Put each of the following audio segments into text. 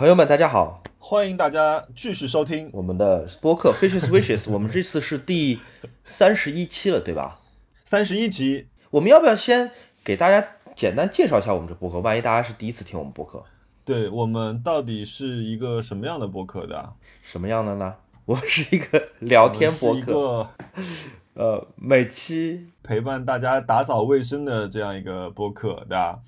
朋友们，大家好，欢迎大家继续收听我们的播客 Fishes Wishes，我们这次是第三十一期了，对吧？三十一集。我们要不要先给大家简单介绍一下我们这播客？万一大家是第一次听我们播客，对我们到底是一个什么样的播客的？什么样的呢？我是一个聊天播客，一个 呃，每期陪伴大家打扫卫生的这样一个播客，对吧？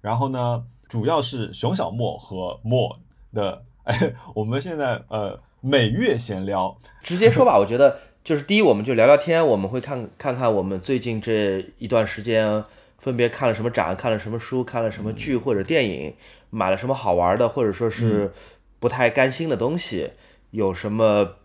然后呢，主要是熊小莫和莫的，哎，我们现在呃每月闲聊，直接说吧，我觉得就是第一，我们就聊聊天，我们会看看看我们最近这一段时间分别看了什么展，看了什么书，看了什么剧或者电影，买了什么好玩的，或者说是不太甘心的东西，有什么。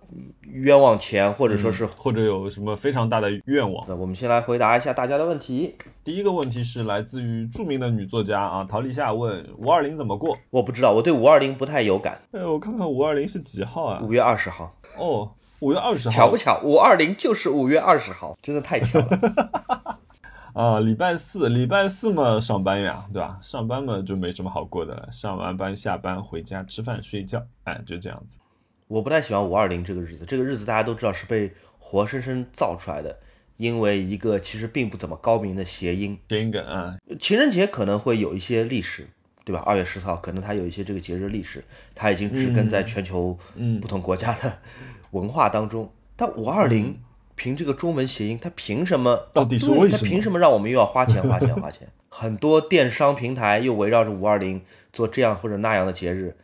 冤枉钱，或者说是或者有什么非常大的愿望？那我们先来回答一下大家的问题。第一个问题是来自于著名的女作家啊，陶立夏问五二零怎么过？我不知道，我对五二零不太有感。哎，我看看五二零是几号啊？五月二十号。哦，五月二十号，巧不巧？五二零就是五月二十号，真的太巧了。啊，礼拜四，礼拜四嘛上班呀，对吧？上班嘛就没什么好过的了，上完班下班回家吃饭睡觉，哎，就这样子。我不太喜欢五二零这个日子，这个日子大家都知道是被活生生造出来的，因为一个其实并不怎么高明的谐音。谐音梗啊，情人节可能会有一些历史，对吧？二月十四号可能它有一些这个节日历史，它已经植根在全球不同国家的 文化当中。但五二零凭这个中文谐音，它凭什么？到底是为什么？它凭什么让我们又要花钱花钱花钱？很多电商平台又围绕着五二零做这样或者那样的节日。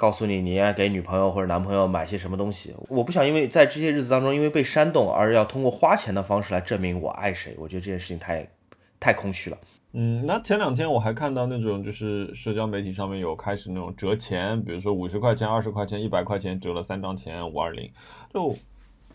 告诉你，你应该给女朋友或者男朋友买些什么东西？我不想因为在这些日子当中，因为被煽动而要通过花钱的方式来证明我爱谁。我觉得这件事情太，太空虚了。嗯，那前两天我还看到那种就是社交媒体上面有开始那种折钱，比如说五十块钱、二十块钱、一百块钱折了三张钱，五二零。就，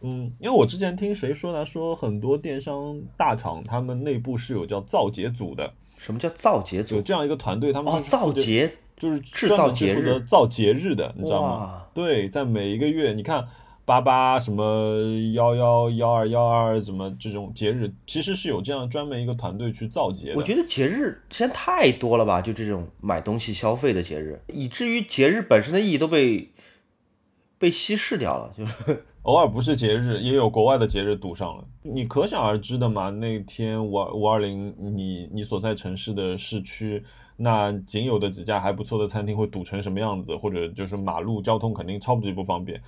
嗯，因为我之前听谁说呢？说很多电商大厂他们内部是有叫造节组的。什么叫造节组？有这样一个团队，他们哦，造节。就是制造节日，造节日的，你知道吗？对，在每一个月，你看八八什么幺幺幺二幺二怎么这种节日，其实是有这样专门一个团队去造节。我觉得节日现在太多了吧，就这种买东西消费的节日，以至于节日本身的意义都被被稀释掉了。就是 偶尔不是节日，也有国外的节日堵上了，你可想而知的嘛。那天五五二零，你你所在城市的市区。那仅有的几家还不错的餐厅会堵成什么样子？或者就是马路交通肯定超级不方便，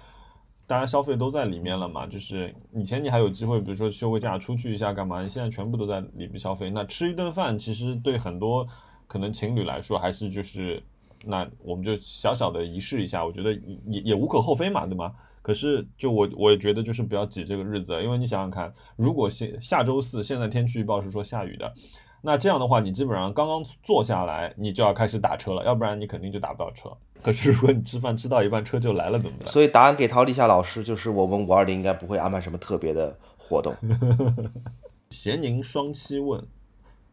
大家消费都在里面了嘛。就是以前你还有机会，比如说休个假出去一下干嘛？你现在全部都在里面消费。那吃一顿饭，其实对很多可能情侣来说，还是就是那我们就小小的仪式一下，我觉得也也无可厚非嘛，对吗？可是就我我也觉得就是不要挤这个日子，因为你想想看，如果下下周四现在天气预报是说下雨的。那这样的话，你基本上刚刚坐下来，你就要开始打车了，要不然你肯定就打不到车。可是如果你吃饭吃到一半车就来了，怎么办？所以答案给陶立夏老师，就是我们五二零应该不会安排什么特别的活动。咸宁双七问，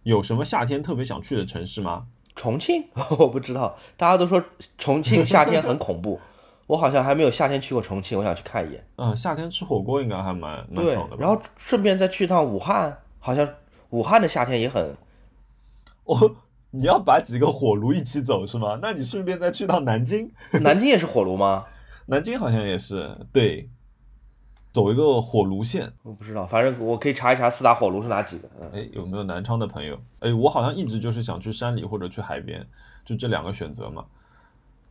有什么夏天特别想去的城市吗？重庆？我不知道，大家都说重庆夏天很恐怖，我好像还没有夏天去过重庆，我想去看一眼。嗯，夏天吃火锅应该还蛮蛮爽的。然后顺便再去一趟武汉，好像。武汉的夏天也很，哦，你要把几个火炉一起走是吗？那你顺便再去趟南京，南京也是火炉吗？南京好像也是，对，走一个火炉线。我不知道，反正我可以查一查四大火炉是哪几个。哎，有没有南昌的朋友？哎，我好像一直就是想去山里或者去海边，就这两个选择嘛。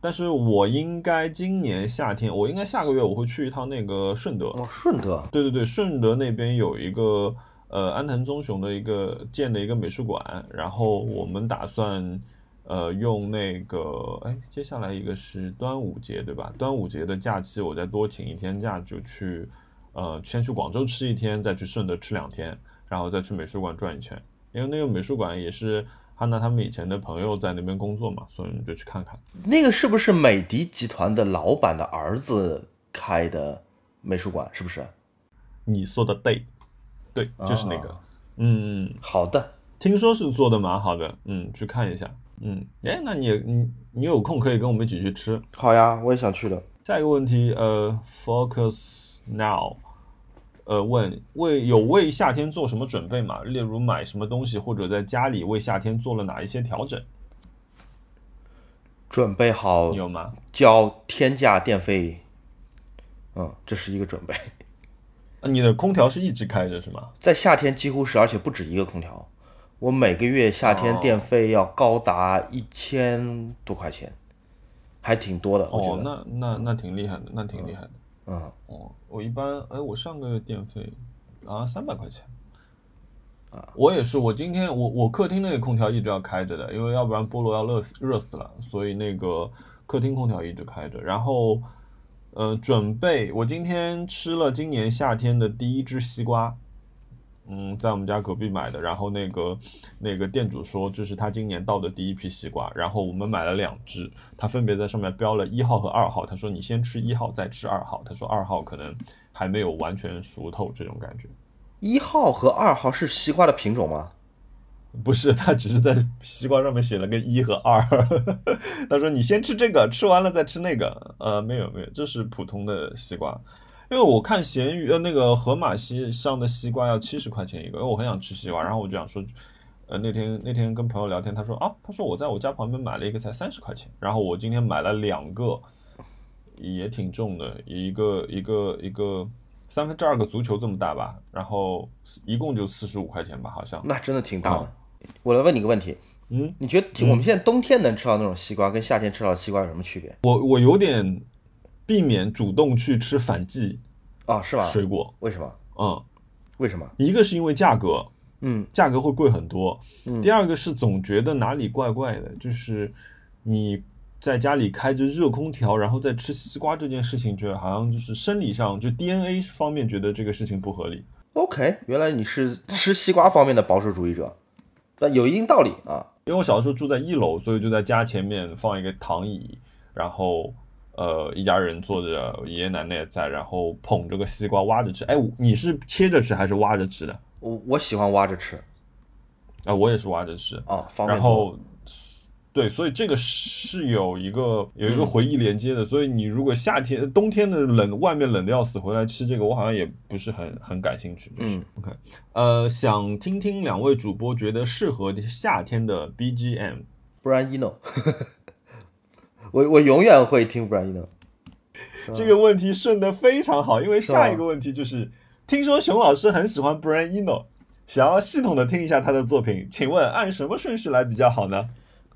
但是我应该今年夏天，我应该下个月我会去一趟那个顺德。哦，顺德。对对对，顺德那边有一个。呃，安藤忠雄的一个建的一个美术馆，然后我们打算，呃，用那个，哎，接下来一个是端午节，对吧？端午节的假期，我再多请一天假，就去，呃，先去广州吃一天，再去顺德吃两天，然后再去美术馆转一圈，因为那个美术馆也是汉娜他们以前的朋友在那边工作嘛，所以就去看看。那个是不是美的集团的老板的儿子开的美术馆？是不是？你说的对。对，就是那个，嗯，好的，听说是做的蛮好的，嗯，去看一下，嗯，哎，那你你你有空可以跟我们一起去吃，好呀，我也想去的。下一个问题，呃，Focus Now，呃，问为有为夏天做什么准备吗？例如买什么东西，或者在家里为夏天做了哪一些调整？准备好有吗？交天价电费，嗯，这是一个准备。啊你的空调是一直开着是吗？在夏天几乎是，而且不止一个空调。我每个月夏天哦电费要高达一千多块钱，还挺多的，我觉哦，那那那挺厉害的，那挺厉害的。嗯，哦，我一般，哎，我上个月电费啊三百块钱。啊，我也是，我今天我我客厅那个空调一直要开着的，因为要不然菠萝要热死热死了，所以那个客厅空调一直开着。然后，呃，准备我今天吃了今年夏天的第一只西瓜，嗯，在我们家隔壁买的。然后那个那个店主说这是他今年到的第一批西瓜，然后我们买了两只，他分别在上面标了一号和二号。他说你先吃一号，再吃二号。他说二号可能还没有完全熟透这种感觉。一号和二号是西瓜的品种吗？不是，他只是在西瓜上面写了个一和二。他说你先吃这个，吃完了再吃那个。呃，没有没有，这是普通的西瓜。因为我看咸鱼呃那个盒马西上的西瓜要七十块钱一个，因为我很想吃西瓜，然后我就想说，呃那天那天跟朋友聊天，他说啊，他说我在我家旁边买了一个才三十块钱，然后我今天买了两个，也挺重的，一个一个一个三分之二个足球这么大吧，然后一共就四十五块钱吧，好像。那真的挺大的。我来问你个问题，嗯，你觉得我们现在冬天能吃到那种西瓜，跟夏天吃到的西瓜有什么区别？我我有点避免主动去吃反季啊，是吧？水果，为什么？嗯，为什么？一个是因为价格，嗯，价格会贵很多，嗯第二个是总觉得哪里怪怪的，就是你在家里开着热空调，然后再吃西瓜这件事情，觉得好像就是生理上就 DNA 方面觉得这个事情不合理。OK，原来你是吃西瓜方面的保守主义者，那有一定道理啊。因为我小时候住在一楼，所以就在家前面放一个躺椅，然后呃一家人坐着，爷爷奶奶也在，然后捧着个西瓜挖着吃。哎，你是切着吃还是挖着吃的？我我喜欢挖着吃啊，我也是挖着吃。啊，方便。然后，对，所以这个是有一个有一个回忆连接的。所以你如果夏天、冬天的冷，外面冷的要死，回来吃这个，我好像也不是很很感兴趣。就是、嗯，OK，呃，想听听两位主播觉得适合夏天的 BGM。不然 ino，我我永远会听不然 ino。这个问题顺的非常好，因为下一个问题就是，听说熊老师很喜欢 Brian Eno，想要系统的听一下他的作品，请问按什么顺序来比较好呢？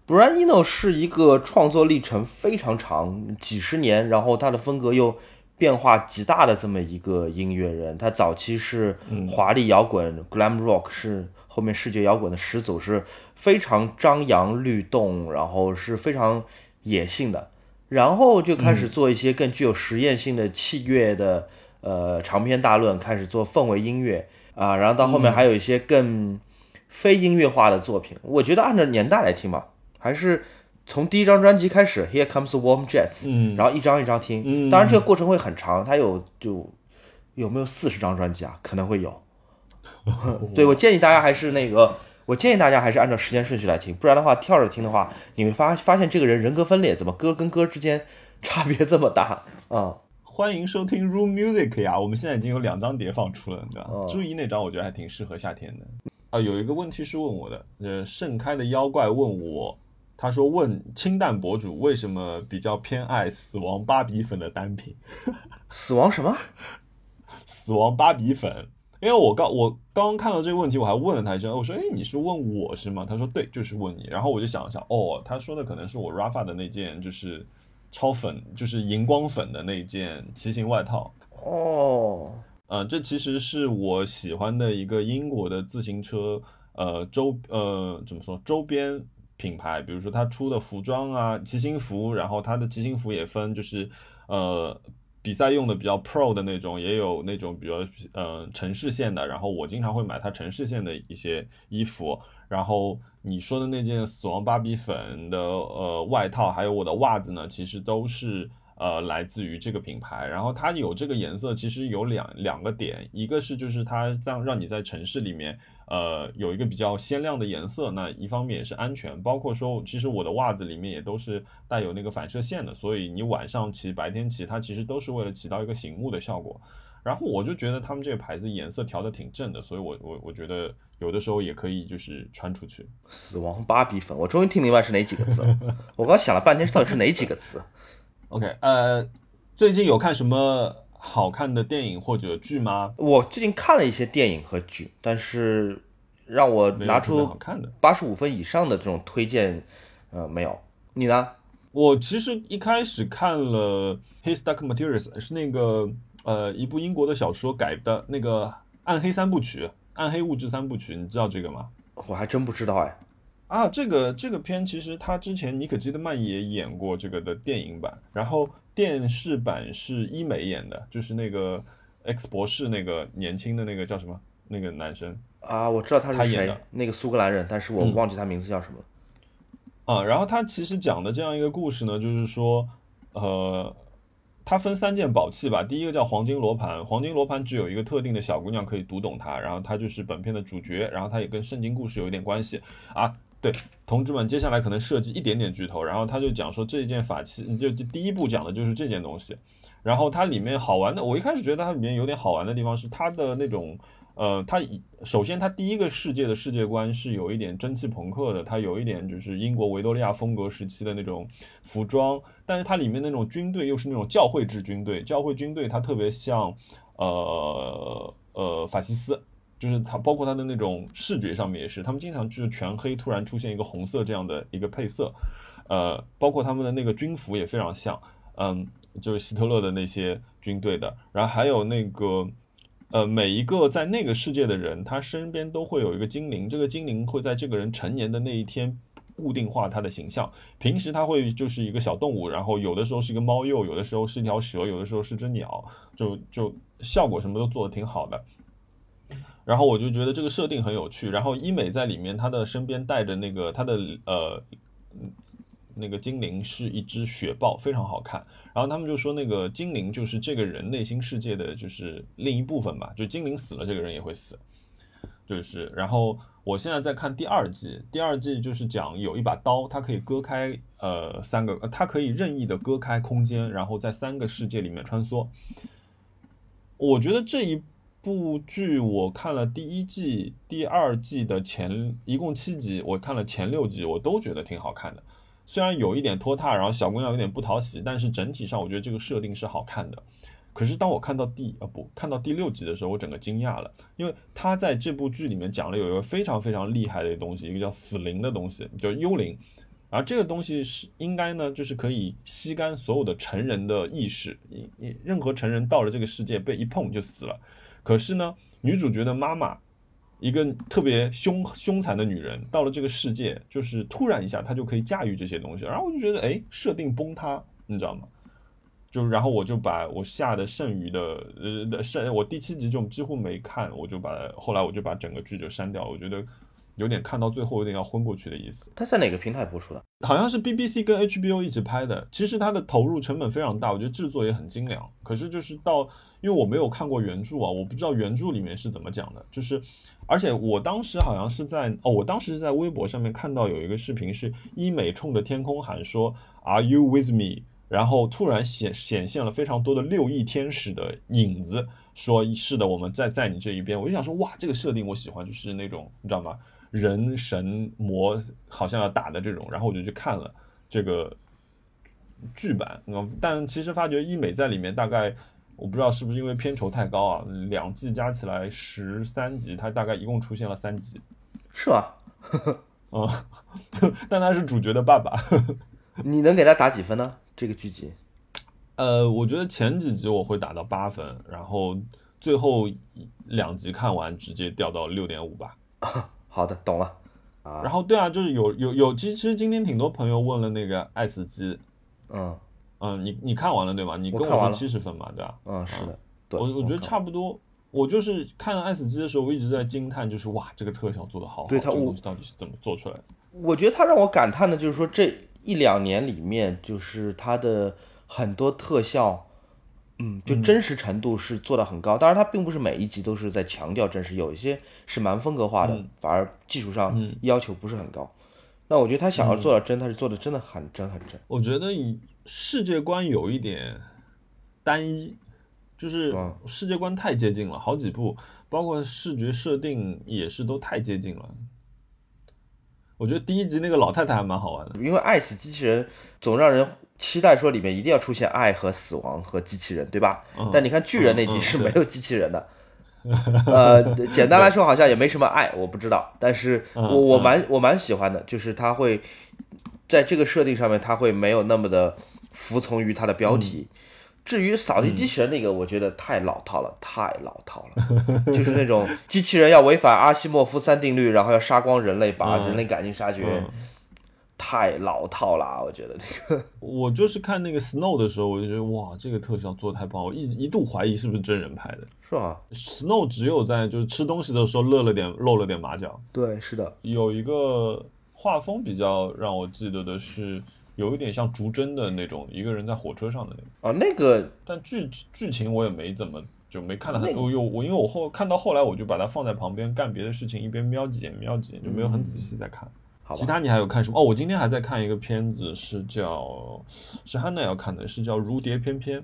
Brian Eno 是一个创作历程非常长，几十年，然后他的风格又变化极大的这么一个音乐人。他早期是华丽摇滚、glam rock，是后面视觉摇滚的始祖，是非常张扬律动，然后是非常野性的。然后就开始做一些更具有实验性的器乐的呃长篇大论，开始做氛围音乐啊，然后到后面还有一些更非音乐化的作品。我觉得按照年代来听吧，还是从第一张专辑开始，Here Comes the Warm Jets，嗯然后一张一张听。嗯当然这个过程会很长，它有就有没有四十张专辑啊？可能会有。对我建议大家还是那个，我建议大家还是按照时间顺序来听，不然的话跳着听的话，你会发发现这个人人格分裂，怎么歌跟歌之间差别这么大啊？欢迎收听 Room Music 呀！我们现在已经有两张碟放出了，对吧？哦朱怡那张我觉得还挺适合夏天的。啊，有一个问题是问我的，呃，盛开的妖怪问我，他说问清淡博主为什么比较偏爱死亡芭比粉的单品？死亡什么？死亡芭比粉。因为我刚我刚刚看到这个问题，我还问了他一声，我说：“哎，你是问我是吗？”他说：“对，就是问你。”然后我就想了想，哦，他说的可能是我 Rafa 的那件就是超粉，就是荧光粉的那件骑行外套。哦，呃，这其实是我喜欢的一个英国的自行车，呃周呃怎么说周边品牌，比如说它出的服装啊，骑行服，然后它的骑行服也分就是呃比赛用的比较 pro 的那种，也有那种比较呃城市线的，然后我经常会买它城市线的一些衣服，然后你说的那件死亡芭比粉的呃外套，还有我的袜子呢，其实都是。呃，来自于这个品牌，然后它有这个颜色，其实有两两个点，一个是就是它让让你在城市里面，呃，有一个比较鲜亮的颜色，那一方面也是安全，包括说，其实我的袜子里面也都是带有那个反射线的，所以你晚上骑、白天骑，它其实都是为了起到一个醒目的效果。然后我就觉得他们这个牌子颜色调的挺正的，所以我我我觉得有的时候也可以就是穿出去。死亡芭比粉，我终于听明白是哪几个字了。我刚想了半天，到底是哪几个词？OK，呃，最近有看什么好看的电影或者剧吗？我最近看了一些电影和剧，但是让我拿没有特别好出看的。八十五分以上的这种推荐，呃，没有。你呢？我其实一开始看了《His Dark Materials》，是那个呃一部英国的小说改的那个《暗黑三部曲》《暗黑物质三部曲》，你知道这个吗？我还真不知道哎。啊，这个这个片其实他之前尼可基德曼也演过这个的电影版，然后电视版是伊美演的，就是那个 X 博士那个年轻的那个叫什么那个男生啊，我知道他是谁演的，那个苏格兰人，但是我嗯忘记他名字叫什么了。啊，然后他其实讲的这样一个故事呢，就是说，呃，它分三件宝器吧，第一个叫黄金罗盘，黄金罗盘只有一个特定的小姑娘可以读懂它，然后它就是本片的主角，然后它也跟圣经故事有一点关系啊。对，同志们，接下来可能涉及一点点剧透，然后他就讲说这件法器，就第一步讲的就是这件东西，然后它里面好玩的，我一开始觉得它里面有点好玩的地方是它的那种，呃，它首先它第一个世界的世界观是有一点蒸汽朋克的，它有一点就是英国维多利亚风格时期的那种服装，但是它里面那种军队又是那种教会制军队，教会军队它特别像，呃呃法西斯。就是它，包括它的那种视觉上面也是，他们经常就是全黑，突然出现一个红色这样的一个配色，呃，包括他们的那个军服也非常像，嗯，就是希特勒的那些军队的，然后还有那个，呃，每一个在那个世界的人，他身边都会有一个精灵，这个精灵会在这个人成年的那一天固定化他的形象，平时他会就是一个小动物，然后有的时候是一个猫鼬，有的时候是一条蛇，有的时候是只鸟，就就效果什么都做的挺好的。然后我就觉得这个设定很有趣。然后伊美在里面，她的身边带着那个她的呃那个精灵是一只雪豹，非常好看。然后他们就说那个精灵就是这个人内心世界的就是另一部分吧，就精灵死了，这个人也会死。就是，然后我现在在看第二季，第二季就是讲有一把刀，它可以割开呃三个，它可以任意的割开空间，然后在三个世界里面穿梭。我觉得这一部剧我看了第一季、第二季的前一共七集，我看了前六集，我都觉得挺好看的。虽然有一点拖沓，然后小姑娘有点不讨喜，但是整体上我觉得这个设定是好看的。可是当我看到第啊不看到第六集的时候，我整个惊讶了，因为他在这部剧里面讲了有一个非常非常厉害的东西，一个叫死灵的东西，叫幽灵。而这个东西是应该呢，就是可以吸干所有的成人的意识，你你任何成人到了这个世界被一碰就死了。可是呢，女主角的妈妈，一个特别凶凶残的女人，到了这个世界，就是突然一下她就可以驾驭这些东西，然后我就觉得，哎，设定崩塌，你知道吗？就然后我就把我下的剩余的呃剩我第七集就几乎没看，我就把后来我就把整个剧就删掉了，我觉得有点看到最后有点要昏过去的意思。它在哪个平台播出的？好像是 BBC 跟 HBO 一起拍的，其实它的投入成本非常大，我觉得制作也很精良。可是就是到，因为我没有看过原著啊，我不知道原著里面是怎么讲的。就是，而且我当时好像是在哦，我当时在微博上面看到有一个视频，是医美冲着天空喊说 “Are you with me？” 然后突然显显现了非常多的六翼天使的影子，说是的，我们在在你这一边。我就想说，哇，这个设定我喜欢，就是那种你知道吗？人神魔好像要打的这种，然后我就去看了这个剧版，但其实发觉医美在里面大概我不知道是不是因为片酬太高啊，两季加起来十三集，它大概一共出现了三集，是吗？啊、但他是主角的爸爸。你能给他打几分呢？这个剧集？呃，我觉得前几集我会打到八分，然后最后两集看完直接掉到六点五吧。好的，懂了。啊，然后对啊，就是有有有，其实今天挺多朋友问了那个《爱死机》，嗯嗯，你你看完了对吗？你跟我说七十分嘛，对吧？嗯，是的，对，我我觉得差不多。我就是看《爱死机》的时候，我一直在惊叹，就是哇，这个特效做的好好，对它这个东西到底是怎么做出来的？我觉得他让我感叹的就是说，这一两年里面，就是它的很多特效，嗯，就真实程度是做的很高。当然，它并不是每一集都是在强调真实，有一些是蛮风格化的，嗯反而技术上嗯要求不是很高。那我觉得他想要做到真，他是做的真的很真很真。我觉得以世界观有一点单一，就是世界观太接近了，好几部，包括视觉设定也是都太接近了。我觉得第一集那个老太太还蛮好玩的，因为爱死机器人总让人期待说里面一定要出现爱和死亡和机器人，对吧？嗯但你看巨人那集是没有机器人的。呃，简单来说好像也没什么爱，我不知道，但是嗯我我嗯蛮我蛮喜欢的，就是他会在这个设定上面，他会没有那么的服从于它的标题。至于扫地机器人那个，我觉得太老套了，太老套了，就是那种机器人要违反阿西莫夫三定律，然后要杀光人类，把嗯人类赶尽杀绝，嗯太老套了啊，我觉得这个。我就是看那个 Snow 的时候，我就觉得哇，这个特效做的太棒，我一一度怀疑是不是真人拍的。是啊？Snow 只有在就是吃东西的时候露了点露了点马脚，对，是的，有一个画风比较让我记得的是，有一点像逐帧的那种，一个人在火车上的那种。啊，那个但剧剧情我也没怎么就没看到很那个多，有我因为我后看到后来我就把它放在旁边干别的事情，一边瞄几眼瞄几眼，就没有很仔细在看。好，其他你还有看什么？哦，我今天还在看一个片子，是叫是汉娜要看的，是叫《如蝶翩翩》，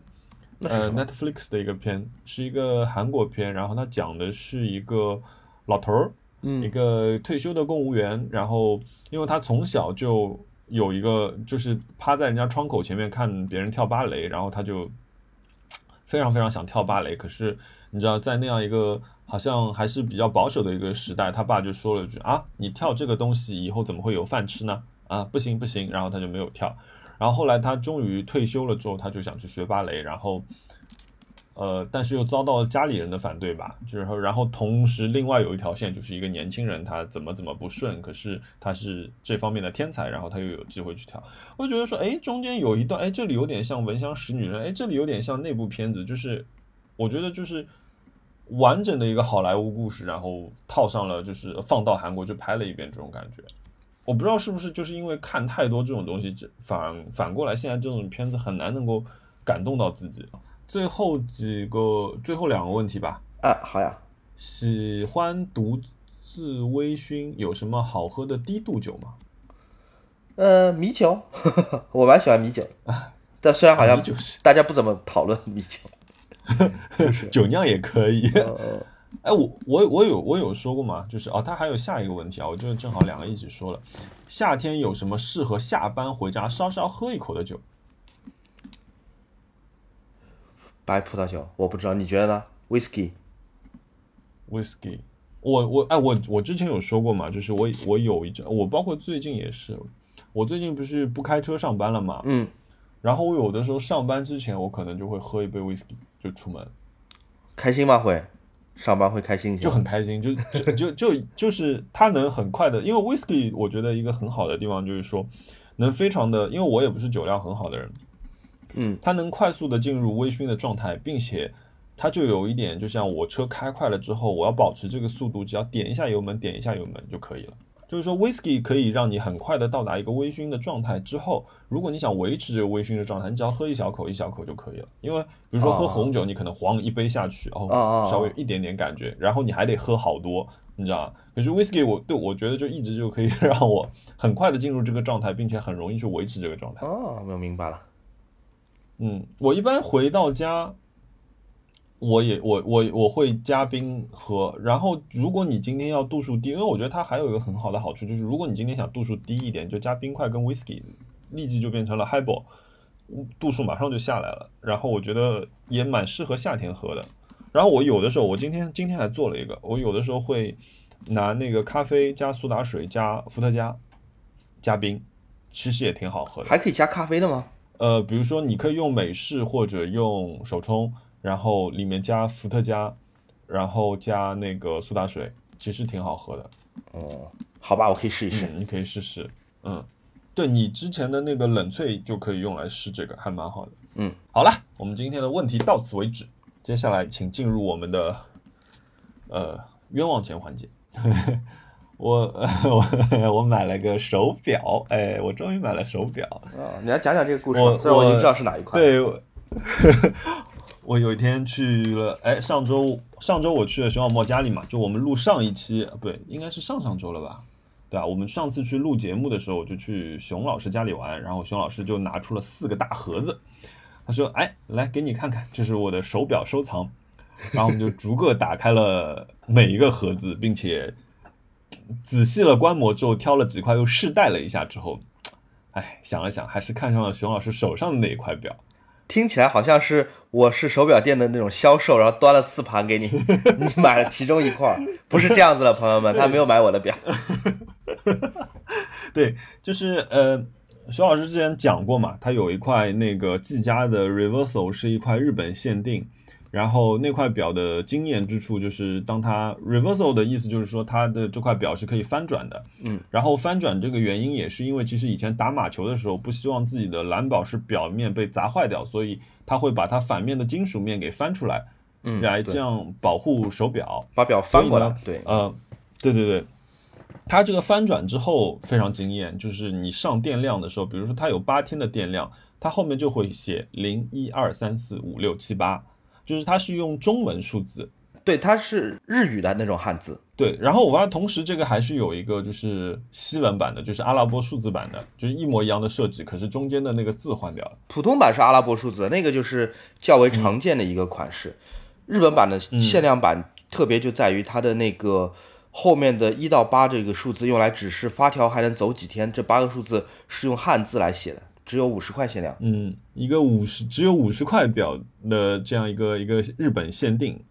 呃，Netflix 的一个片，是一个韩国片，然后它讲的是一个老头儿，一嗯个退休的公务员，然后因为他从小就有一个，就是趴在人家窗口前面看别人跳芭蕾，然后他就非常非常想跳芭蕾，可是你知道，在那样一个好像还是比较保守的一个时代，他爸就说了一句啊，你跳这个东西以后怎么会有饭吃呢？啊，不行不行，然后他就没有跳。然后后来他终于退休了之后，他就想去学芭蕾，然后呃，但是又遭到了家里人的反对吧，就是说然后同时另外有一条线就是一个年轻人，他怎么怎么不顺，可是他是这方面的天才，然后他又有机会去跳，我就觉得说，哎，中间有一段，哎，这里有点像《闻香识女人》，哎，这里有点像那部片子，就是我觉得就是完整的一个好莱坞故事，然后套上了就是放到韩国就拍了一遍这种感觉。我不知道是不是就是因为看太多这种东西，反反过来现在这种片子很难能够感动到自己。最后几个，最后两个问题吧。啊，好呀，喜欢独自微醺，有什么好喝的低度酒吗？呃，米酒，我蛮喜欢米酒，但虽然好像大家不怎么讨论 米酒，就是，酒酿也可以。呃，哎，我我我有我有说过嘛，就是哦，他还有下一个问题啊，我这正好两个一起说了。夏天有什么适合下班回家稍稍喝一口的酒？白葡萄酒，我不知道，你觉得呢？Whisky，whisky，我我哎我我之前有说过嘛，就是我我有一阵，我包括最近也是，我最近不是不开车上班了嘛，嗯，然后我有的时候上班之前，我可能就会喝一杯 whisky 就出门，开心吗？会，上班会开心一些就，很开心，就就就就就是它能很快的，因为 whisky 我觉得一个很好的地方就是说，能非常的，因为我也不是酒量很好的人，嗯，它能快速的进入微醺的状态，并且它就有一点，就像我车开快了之后，我要保持这个速度，只要点一下油门，点一下油门就可以了。就是说，whisky 可以让你很快的到达一个微醺的状态之后，如果你想维持这个微醺的状态，你只要喝一小口一小口就可以了。因为比如说喝哦红酒，你可能晃一杯下去，哦哦哦，稍微有一点点感觉，然后你还得喝好多，你知道吗？可是 whisky 我对我觉得就一直就可以让我很快的进入这个状态，并且很容易去维持这个状态。哦，我明白了，嗯，我一般回到家，我也我我我会加冰喝。然后，如果你今天要度数低，因为我觉得它还有一个很好的好处，就是如果你今天想度数低一点，就加冰块跟 whisky，立即就变成了 highball，度数马上就下来了。然后我觉得也蛮适合夏天喝的。然后我有的时候，我今天今天还做了一个，我有的时候会拿那个咖啡加苏打水加伏特加加冰，其实也挺好喝的。还可以加咖啡的吗？呃，比如说你可以用美式或者用手冲，然后里面加伏特加，然后加那个苏打水，其实挺好喝的。哦，好吧，我可以试一试。嗯，你可以试试。嗯，对你之前的那个冷萃就可以用来试这个，还蛮好的。嗯，好了，我们今天的问题到此为止，接下来请进入我们的呃冤枉钱环节。我 我我买了个手表，哎，我终于买了手表。啊，你来讲讲这个故事我吧，虽然我已经知道是哪一款。，对，我 我有一天去了，哎，上周上周我去了熊小莫家里嘛，就我们录上一期，呃不对，应该是上上周了吧？对啊，我们上次去录节目的时候，我就去熊老师家里玩，然后熊老师就拿出了四个大盒子，他说：“哎，来给你看看，这是我的手表收藏。”然后我们就逐个打开了每一个盒子，并且仔细了观摩之后，挑了几块又试戴了一下之后，哎，想了想，还是看上了熊老师手上的那一块表。听起来好像是我是手表店的那种销售，然后端了四盘给你，你买了其中一块，不是这样子的，朋友们，他没有买我的表。对，就是呃，熊老师之前讲过嘛，他有一块那个技嘉的 Reversal 是一块日本限定。然后那块表的惊艳之处就是，当它 reversal 的意思就是说，它的这块表是可以翻转的。嗯，然后翻转这个原因也是因为，其实以前打马球的时候，不希望自己的蓝宝石表面被砸坏掉，所以他会把它反面的金属面给翻出来，嗯，来这样保护手表，把表翻过来。对，呃，对对对，它这个翻转之后非常惊艳，就是你上电量的时候，比如说它有八天的电量，它后面就会写零一二三四五六七八。就是它是用中文数字，对，它是日语的那种汉字，对。然后我发现同时这个还是有一个就是西文版的，就是阿拉伯数字版的，就是一模一样的设计，可是中间的那个字换掉了。普通版是阿拉伯数字，那个就是较为常见的一个款式。日本版的限量版特别就在于它的那个后面的一到八这个数字用来指示发条还能走几天，这八个数字是用汉字来写的。只有五十块限量，嗯，一个五十只有五十块表的这样一个一个日本限定，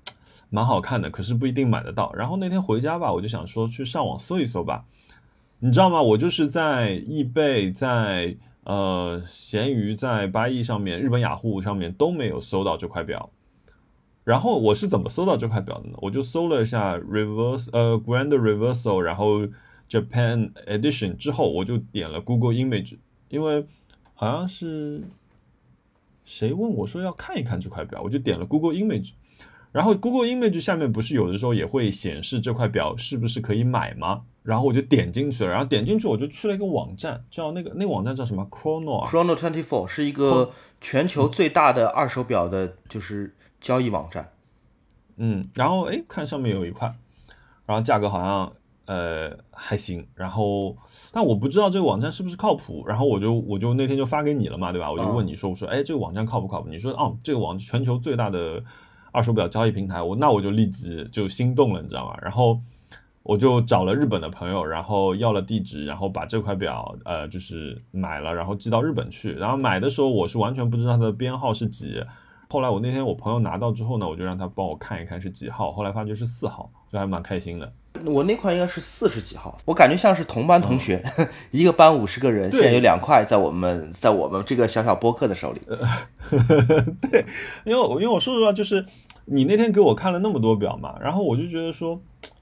蛮好看的，可是不一定买得到。然后那天回家吧，我就想说去上网搜一搜吧，你知道吗？我就是在易贝、在呃闲鱼、在八亿上面、日本雅虎上面都没有搜到这块表。然后我是怎么搜到这块表的呢？我就搜了一下 reverse 呃 grand reversal，然后 Japan edition 之后，我就点了 Google Image，因为。好像是谁问我说要看一看这块表，我就点了 Google Image，然后 Google Image 下面不是有的时候也会显示这块表是不是可以买吗？然后我就点进去了，然后点进去我就去了一个网站，叫那个那个网站叫什么？Chrono Chrono Twenty Four 是一个全球最大的二手表的，就是交易网站。嗯，然后哎，看上面有一块，然后价格好像。呃，还行，然后，但我不知道这个网站是不是靠谱，然后我就我就那天就发给你了嘛，对吧？我就问你说，我说，哎，这个网站靠不靠谱？你说，哦，这个网全球最大的二手表交易平台，我那我就立即就心动了，你知道吗？然后我就找了日本的朋友，然后要了地址，然后把这块表，呃，就是买了，然后寄到日本去。然后买的时候我是完全不知道它的编号是几，后来我那天我朋友拿到之后呢，我就让他帮我看一看是几号，后来发觉是四号，就还蛮开心的。我那块应该是四十几号，我感觉像是同班同学，一个班五十个人，现在有两块在我们在我们这个小小播客的手里。对，因为我因为我说实话，就是你那天给我看了那么多表嘛，然后我就觉得说，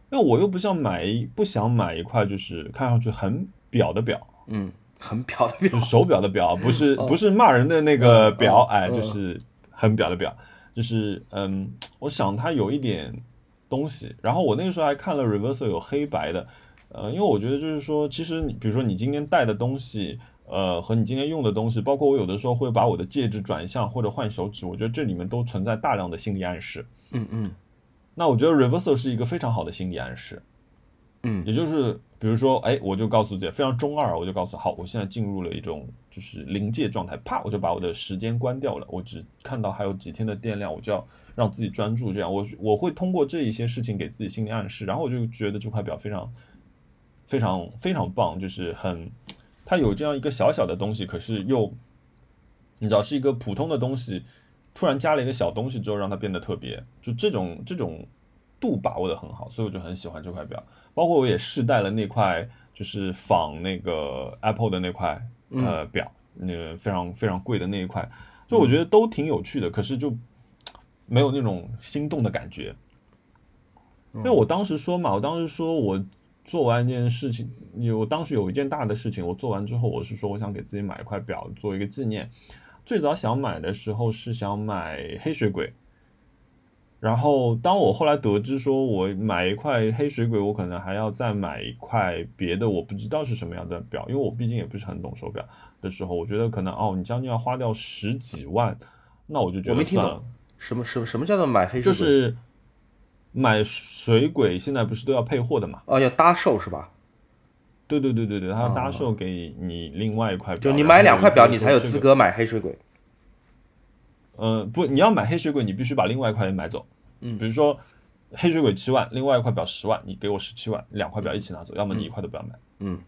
因为我又不想买不想买一块就是看上去很表的表，嗯，很表的表，手表的表，不是不是骂人的那个表，哎，就是很表的表，就是嗯，我想它有一点。东西，然后我那个时候还看了 Reversal 有黑白的，呃，因为我觉得就是说，其实你比如说你今天带的东西，呃，和你今天用的东西，包括我有的时候会把我的戒指转向或者换手指，我觉得这里面都存在大量的心理暗示。嗯嗯，那我觉得 Reversal 是一个非常好的心理暗示。嗯，也就是比如说，哎，我就告诉自己非常中二，我就告诉好，我现在进入了一种就是临界状态，啪，我就把我的时间关掉了，我只看到还有几天的电量，我就要。让自己专注，这样我我会通过这一些事情给自己心理暗示，然后我就觉得这块表非常非常非常棒，就是很它有这样一个小小的东西，可是又你知道是一个普通的东西，突然加了一个小东西之后，让它变得特别，就这种这种度把握的很好，所以我就很喜欢这块表。包括我也试戴了那块，就是仿那个 Apple 的那块呃表，那个非常非常贵的那一块，就我觉得都挺有趣的，可是就。没有那种心动的感觉，因为我当时说嘛，我当时说我做完一件事情，有当时有一件大的事情，我做完之后，我是说我想给自己买一块表做一个纪念。最早想买的时候是想买黑水鬼，然后当我后来得知说我买一块黑水鬼，我可能还要再买一块别的，我不知道是什么样的表，因为我毕竟也不是很懂手表的时候，我觉得可能哦，你将近要花掉十几万，那我就觉得算了。什么什么什么叫做买黑水鬼？就是买水鬼，现在不是都要配货的嘛？哦，要搭售是吧？对对对对对，他搭售给你另外一块表，就你买两块表，你才有资格买黑水鬼。嗯，不，你要买黑水鬼，你必须把另外一块也买走。嗯比如说黑水鬼七万，另外一块表十万，你给我十七万，两块表一起拿走，要么你一块都不要买。嗯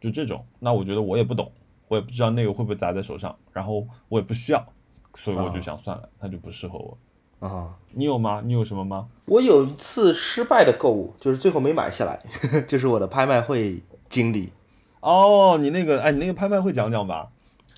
就这种，那我觉得我也不懂，我也不知道那个会不会砸在手上，然后我也不需要，所以我就想算了，它就不适合我。啊，你有吗？你有什么吗？我有一次失败的购物，就是最后没买下来，就是我的拍卖会经历。哦，你那个，哎，你那个拍卖会讲讲吧。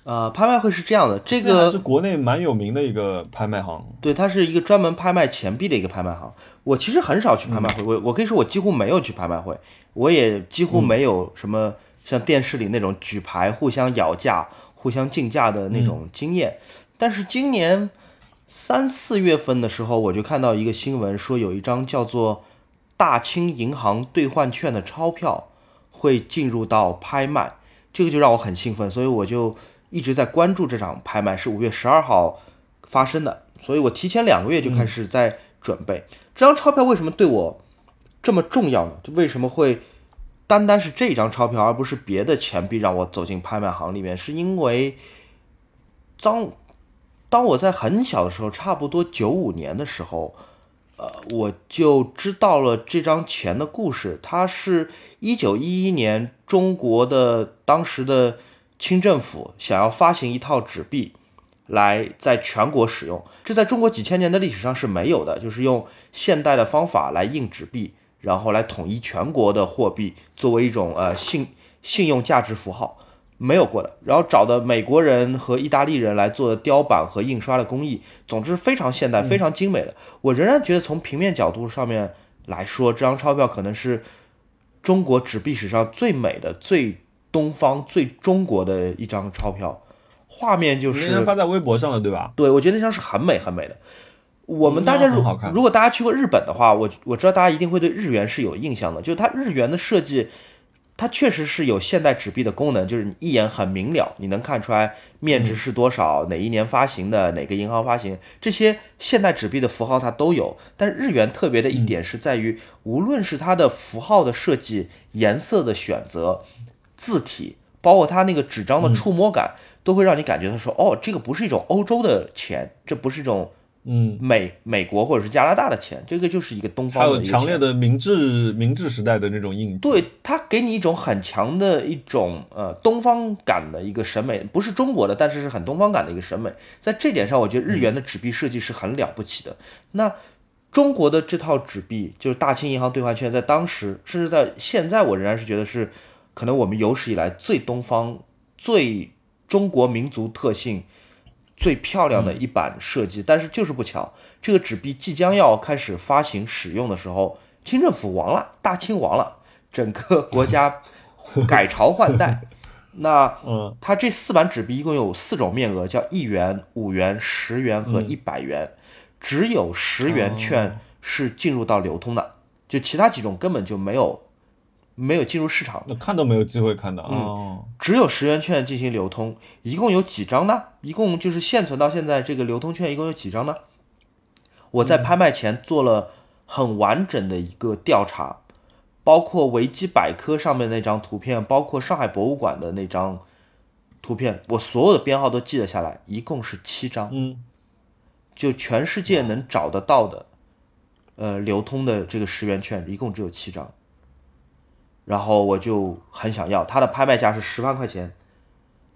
呃，拍卖会是这样的，这个是国内蛮有名的一个拍卖行。对，它是一个专门拍卖钱币的一个拍卖行。我其实很少去拍卖会，我我可以说我几乎没有去拍卖会，我也几乎没有什么像电视里那种举牌互相咬价、互相竞价的那种经验。但是今年三四月份的时候，我就看到一个新闻，说有一张叫做大清银行兑换券的钞票会进入到拍卖，这个就让我很兴奋，所以我就一直在关注这场拍卖，是五月十二号发生的，所以我提前两个月就开始在准备。这张钞票为什么对我这么重要呢？就为什么会单单是这张钞票，而不是别的钱币让我走进拍卖行里面？是因为当当我在很小的时候，差不多九五年的时候，呃，我就知道了这张钱的故事。它是一九一一年中国的当时的清政府想要发行一套纸币，来在全国使用。这在中国几千年的历史上是没有的，就是用现代的方法来印纸币，然后来统一全国的货币，作为一种呃信信用价值符号。没有过的，然后找的美国人和意大利人来做的雕版和印刷的工艺，总之非常现代、非常精美的。我仍然觉得从平面角度上面来说，这张钞票可能是中国纸币史上最美的、最东方、最中国的一张钞票。画面就是天发在微博上了，对吧？对，我觉得那张是很美很美的。我们嗯大家如果大家去过日本的话，我我知道大家一定会对日元是有印象的，就是它日元的设计，它确实是有现代纸币的功能，就是你一眼很明了，你能看出来面值是多少，哪一年发行的，哪个银行发行，这些现代纸币的符号它都有。但日元特别的一点是在于，无论是它的符号的设计、颜色的选择、字体，包括它那个纸张的触摸感，都会让你感觉到说，哦，这个不是一种欧洲的钱，这不是一种嗯，美美国或者是加拿大的钱，这个就是一个东方还有。强烈的明治明治时代的那种印记。对，它给你一种很强的一种呃东方感的一个审美，不是中国的，但是是很东方感的一个审美。在这点上，我觉得日元的纸币设计是很了不起的。那中国的这套纸币，就是大清银行兑换券，在当时，甚至在现在，我仍然是觉得是可能我们有史以来最东方、最中国民族特性。最漂亮的一版设计，但是就是不巧，这个纸币即将要开始发行使用的时候，清政府亡了，大清亡了，整个国家改朝换代。那嗯。它这四版纸币一共有四种面额，叫一元、五元、十元和一百元，只有十元券是进入到流通的，就其他几种根本就没有没有进入市场。那看都没有机会看到嗯哦。只有十元券进行流通，一共有几张呢？一共就是现存到现在这个流通券一共有几张呢？我在拍卖前做了很完整的一个调查，包括维基百科上面那张图片，包括上海博物馆的那张图片，我所有的编号都记了下来，一共是七张，嗯就全世界能找得到的，呃，流通的这个十元券一共只有七张。然后我就很想要，它的拍卖价是十万块钱，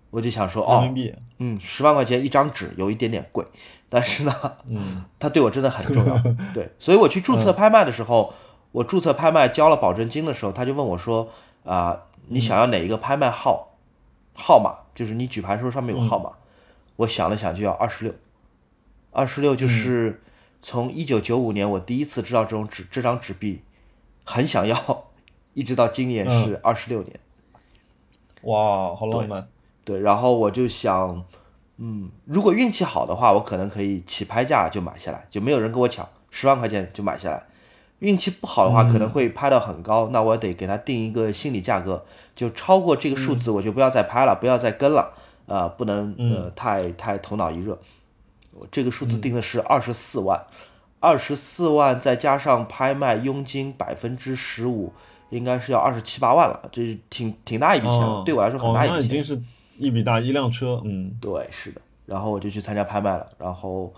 我就想说，哦人民，币。嗯，十万块钱一张纸有一点点贵，但是呢，嗯它对我真的很重要。对，所以我去注册拍卖的时候，我注册拍卖交了保证金的时候，他就问我说，啊、你想要哪一个拍卖号号码？就是你举牌时候上面有号码。我想了想，就要二十六，二十六就是从一九九五年我第一次知道这种纸这张纸币，很想要，一直到今年是二十六年。哇，好浪漫。对，然后我就想，嗯，如果运气好的话，我可能可以起拍价就买下来，就没有人跟我抢，十万块钱就买下来。运气不好的话，可能会拍到很高，那我得给他定一个心理价格，就超过这个数字我就不要再拍了，不要再跟了，啊、不能呃太太头脑一热。我这个数字定的是二十四万，二十四万再加上拍卖佣金百分之十五，应该是要二十七八万了，这是挺挺大一笔钱对我来说很哦大一笔钱。那已经是一笔大一辆车。嗯对，是的。然后我就去参加拍卖了，然后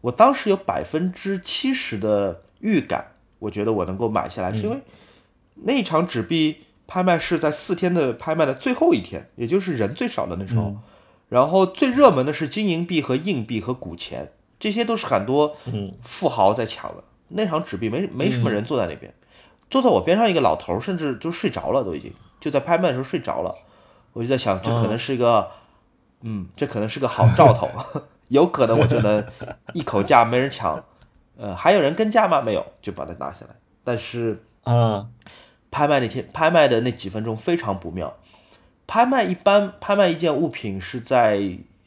我当时有百分之七十的预感，我觉得我能够买下来，是因为那场纸币拍卖是在四天的拍卖的最后一天，也就是人最少的那时候，然后最热门的是金银币和硬币和古钱，这些都是很多富豪在抢的。那场纸币没没什么人坐在那边，坐在我边上一个老头，甚至就睡着了，都已经就在拍卖的时候睡着了。我就在想，这可能是一个，嗯，这可能是个好兆头，有可能我就能一口价没人抢。呃，还有人跟价吗？没有，就把它拿下来。但是，啊，拍卖那天拍卖的那几分钟非常不妙。拍卖一般拍卖一件物品是在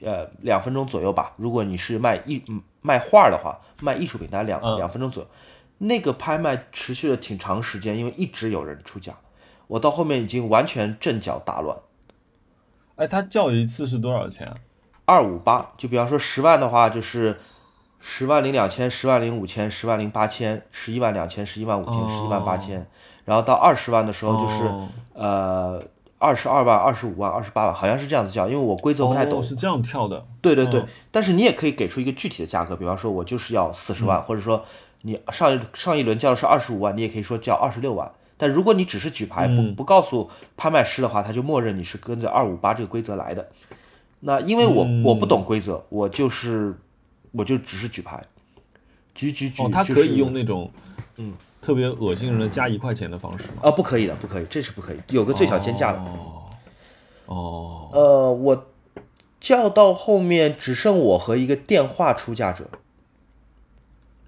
呃两分钟左右吧。如果你是卖艺卖画的话，卖艺术品大概两两分钟左右。那个拍卖持续了挺长时间，因为一直有人出价。我到后面已经完全阵脚大乱。哎，他叫一次是多少钱？二五八，就比方说十万的话，就是十万零两千、十万零五千、十万零八千、十一万两千、十一万五千、十一万八千，然后到二十万的时候就是呃二十二万、二十五万、二十八万，好像是这样子叫，因为我规则不太懂。是这样跳的。对对对，但是你也可以给出一个具体的价格，比方说我就是要四十万，或者说你上一上一轮叫的是二十五万，你也可以说叫二十六万。但如果你只是举牌不不告诉拍卖师的话，他就默认你是跟着二五八这个规则来的。那因为我我不懂规则，我就是我就只是举牌，举举举。哦，他可以用那种嗯特别恶心人的加一块钱的方式吗？啊，不可以的，不可以，这是不可以，有个最小间价的。哦哦。呃，我叫到后面只剩我和一个电话出价者。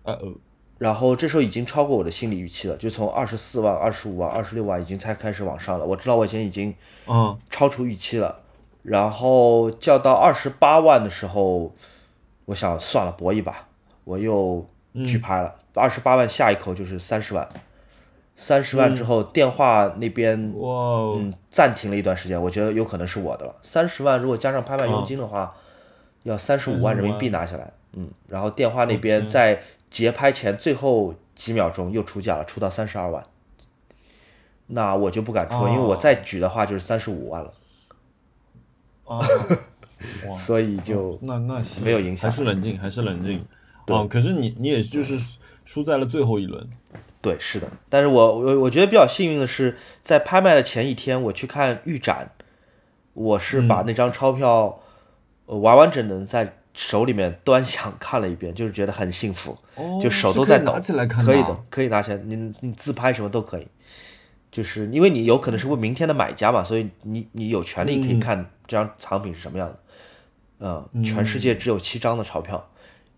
呃呃。然后这时候已经超过我的心理预期了，就从二十四万、二十五万、二十六万已经才开始往上了。我知道我以前已经嗯超出预期了。然后叫到二十八万的时候，我想算了，搏一把，我又举牌了。二十八万下一口就是三十万，三十万之后电话那边哇嗯暂停了一段时间，我觉得有可能是我的了。三十万如果加上拍卖佣金的话，要三十五万人民币拿下来。嗯，然后电话那边在节拍前最后几秒钟又出价了，出到三十二万，那我就不敢出，因为我再举的话就是三十五万了。啊，所以就那那没有影响，还是冷静，还是冷静。哦，可是你你也就是输在了最后一轮。对，是的。但是我我我觉得比较幸运的是，在拍卖的前一天，我去看预展，我是把那张钞票完完整整在。手里面端详看了一遍，就是觉得很幸福，就手都在抖。可以的，可以拿起来，你你自拍什么都可以。就是因为你有可能是为明天的买家嘛，所以你你有权利可以看这张藏品是什么样的。嗯，全世界只有七张的钞票，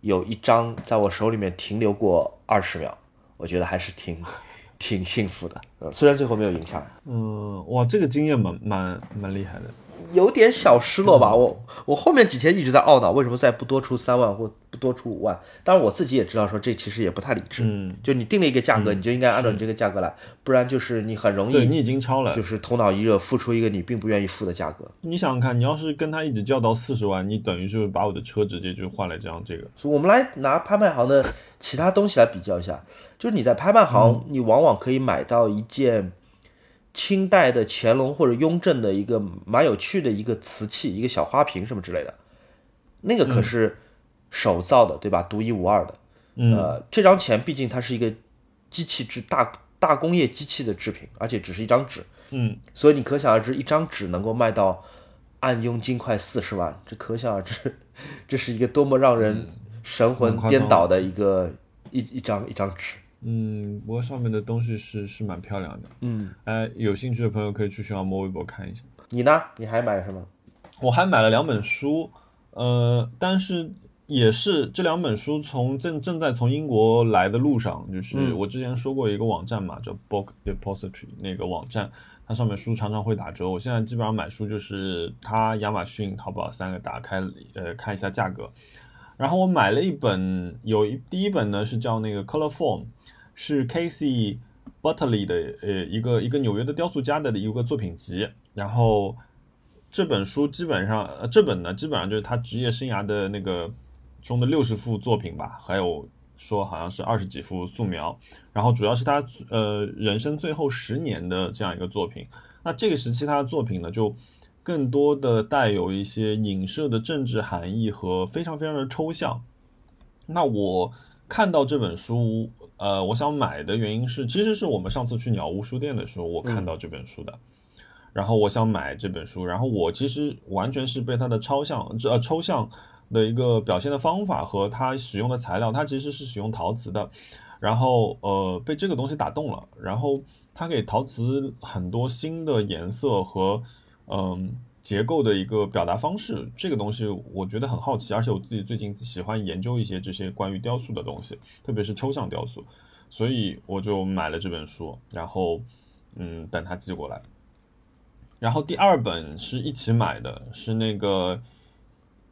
有一张在我手里面停留过二十秒，我觉得还是挺 挺幸福的。嗯，虽然最后没有赢下来。嗯，哇，这个经验蛮蛮蛮厉害的。有点小失落吧，我我后面几天一直在懊恼，为什么再不多出三万或不多出五万？当然我自己也知道，说这其实也不太理智。嗯，就你定了一个价格，你就应该按照你这个价格来，不然就是你很容易，对你已经超了，就是头脑一热付出一个你并不愿意付的价格。你想想看，你要是跟他一直叫到四十万，你等于是把我的车直接就换了这样这个。我们来拿拍卖行的其他东西来比较一下，就是你在拍卖行，你往往可以买到一件。清代的乾隆或者雍正的一个蛮有趣的一个瓷器，一个小花瓶什么之类的，那个可是手造的，对吧？独一无二的。呃，这张钱毕竟它是一个机器制大大工业机器的制品，而且只是一张纸。嗯，所以你可想而知，一张纸能够卖到按佣金快四十万，这可想而知，这是一个多么让人神魂颠倒的一个一一张一张纸。嗯，不过上面的东西是是蛮漂亮的。嗯，哎，有兴趣的朋友可以去新浪微博看一下。你呢？你还买什么？我还买了两本书，呃，但是也是这两本书从正正在从英国来的路上，就是我之前说过一个网站嘛，叫 Book Depository 那个网站，它上面书常常会打折。我现在基本上买书就是它亚马逊、淘宝三个打开，呃，看一下价格。然后我买了一本，有一第一本呢是叫那个 Color Form。是 Casey Butterly 的呃一个一个纽约的雕塑家的一个作品集，然后这本书基本上呃这本呢基本上就是他职业生涯的那个中的六十幅作品吧，还有说好像是二十几幅素描，然后主要是他呃人生最后十年的这样一个作品。那这个时期他的作品呢就更多的带有一些影射的政治含义和非常非常的抽象。那我看到这本书，呃，我想买的原因是，其实是我们上次去鸟屋书店的时候，我看到这本书的。然后我想买这本书，然后我其实完全是被它的抽象，这呃抽象的一个表现的方法和它使用的材料，它其实是使用陶瓷的，然后呃被这个东西打动了，然后它给陶瓷很多新的颜色和嗯结构的一个表达方式，这个东西我觉得很好奇，而且我自己最近喜欢研究一些这些关于雕塑的东西，特别是抽象雕塑，所以我就买了这本书，然后嗯等他寄过来。然后第二本是一起买的，是那个，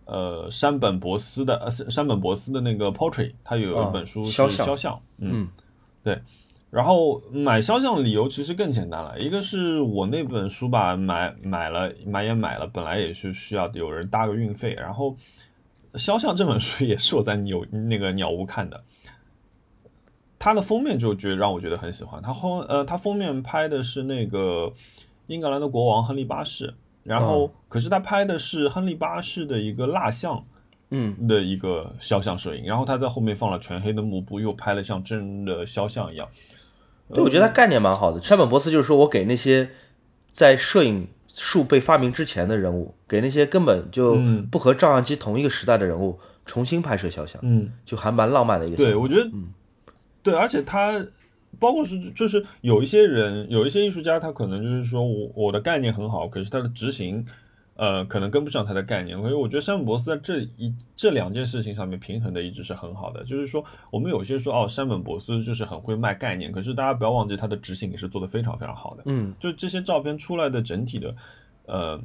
呃，山本博斯的，呃，山本博斯的那个 Portrait，他有一本书是肖像，嗯，对。然后买肖像理由其实更简单了，一个是我那本书吧，买买了买也买了，本来也是需要有人搭个运费。然后肖像这本书也是我在鸟那个鸟屋看的，它的封面就觉得让我觉得很喜欢。它后呃，它封面拍的是那个。英格兰的国王亨利八世，然后可是他拍的是亨利八世的一个蜡像，嗯，的一个肖像摄影，然后他在后面放了全黑的幕布，又拍了像真的肖像一样。对，我觉得他概念蛮好的。山本博斯就是说我给那些在摄影术被发明之前的人物，给那些根本就不和照相机同一个时代的人物重新拍摄肖像，嗯，就还蛮浪漫的一个。对，我觉得，嗯，对，而且他。包括是，就是有一些人，有一些艺术家，他可能就是说我我的概念很好，可是他的执行，呃，可能跟不上他的概念。所以我觉得山本博斯在这一这两件事情上面平衡的一直是很好的。就是说，我们有些说哦，山本博斯就是很会卖概念，可是大家不要忘记他的执行也是做得非常非常好的。嗯，就这些照片出来的整体的，呃，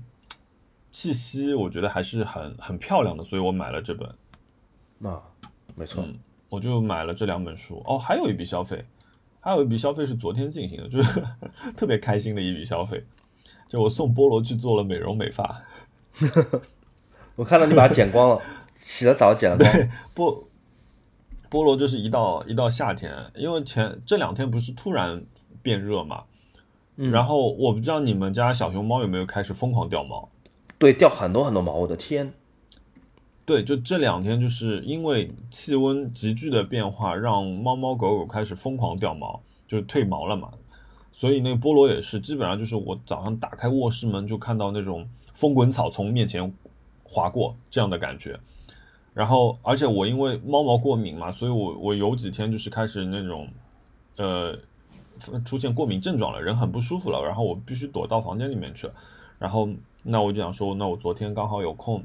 气息，我觉得还是很很漂亮的。所以我买了这本。那没错，我就买了这两本书。哦，还有一笔消费。还有一笔消费是昨天进行的，就是 特别开心的一笔消费，就我送菠萝去做了美容美发。我看到你把它剪光了，洗了澡剪了光。对，菠菠萝就是一到一到夏天，因为前这两天不是突然变热嘛，然后我不知道你们家小熊猫有没有开始疯狂掉毛？对，掉很多很多毛，我的天！对，就这两天，就是因为气温急剧的变化，让猫猫狗狗开始疯狂掉毛，就是褪毛了嘛。所以那个菠萝也是，基本上就是我早上打开卧室门就看到那种风滚草从面前划过这样的感觉。然后，而且我因为猫毛过敏嘛，所以我我有几天就是开始那种，呃，出现过敏症状了，人很不舒服了。然后我必须躲到房间里面去了。然后那我就想说，那我昨天刚好有空。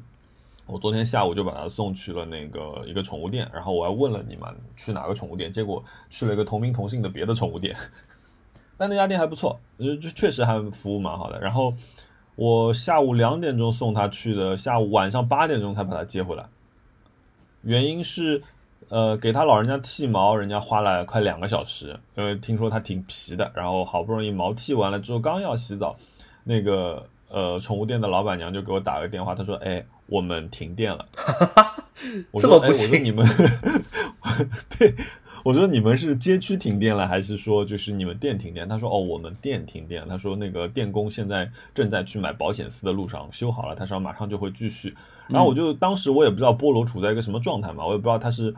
我昨天下午就把它送去了那个一个宠物店，然后我还问了你们去哪个宠物店，结果去了一个同名同姓的别的宠物店，但那家店还不错，就确实还服务蛮好的。然后我下午两点钟送他去的，下午晚上八点钟才把他接回来。原因是，呃，给他老人家剃毛，人家花了快两个小时，因为听说他挺皮的。然后好不容易毛剃完了之后，刚要洗澡，那个呃宠物店的老板娘就给我打个电话，她说：“哎。”我们停电了，我说 哎，我说你们 对，我说你们是街区停电了，还是说就是你们店停电？他说哦，我们店停电。他说那个电工现在正在去买保险丝的路上，修好了，他说马上就会继续。然后我就当时我也不知道菠萝处在一个什么状态嘛，我也不知道他是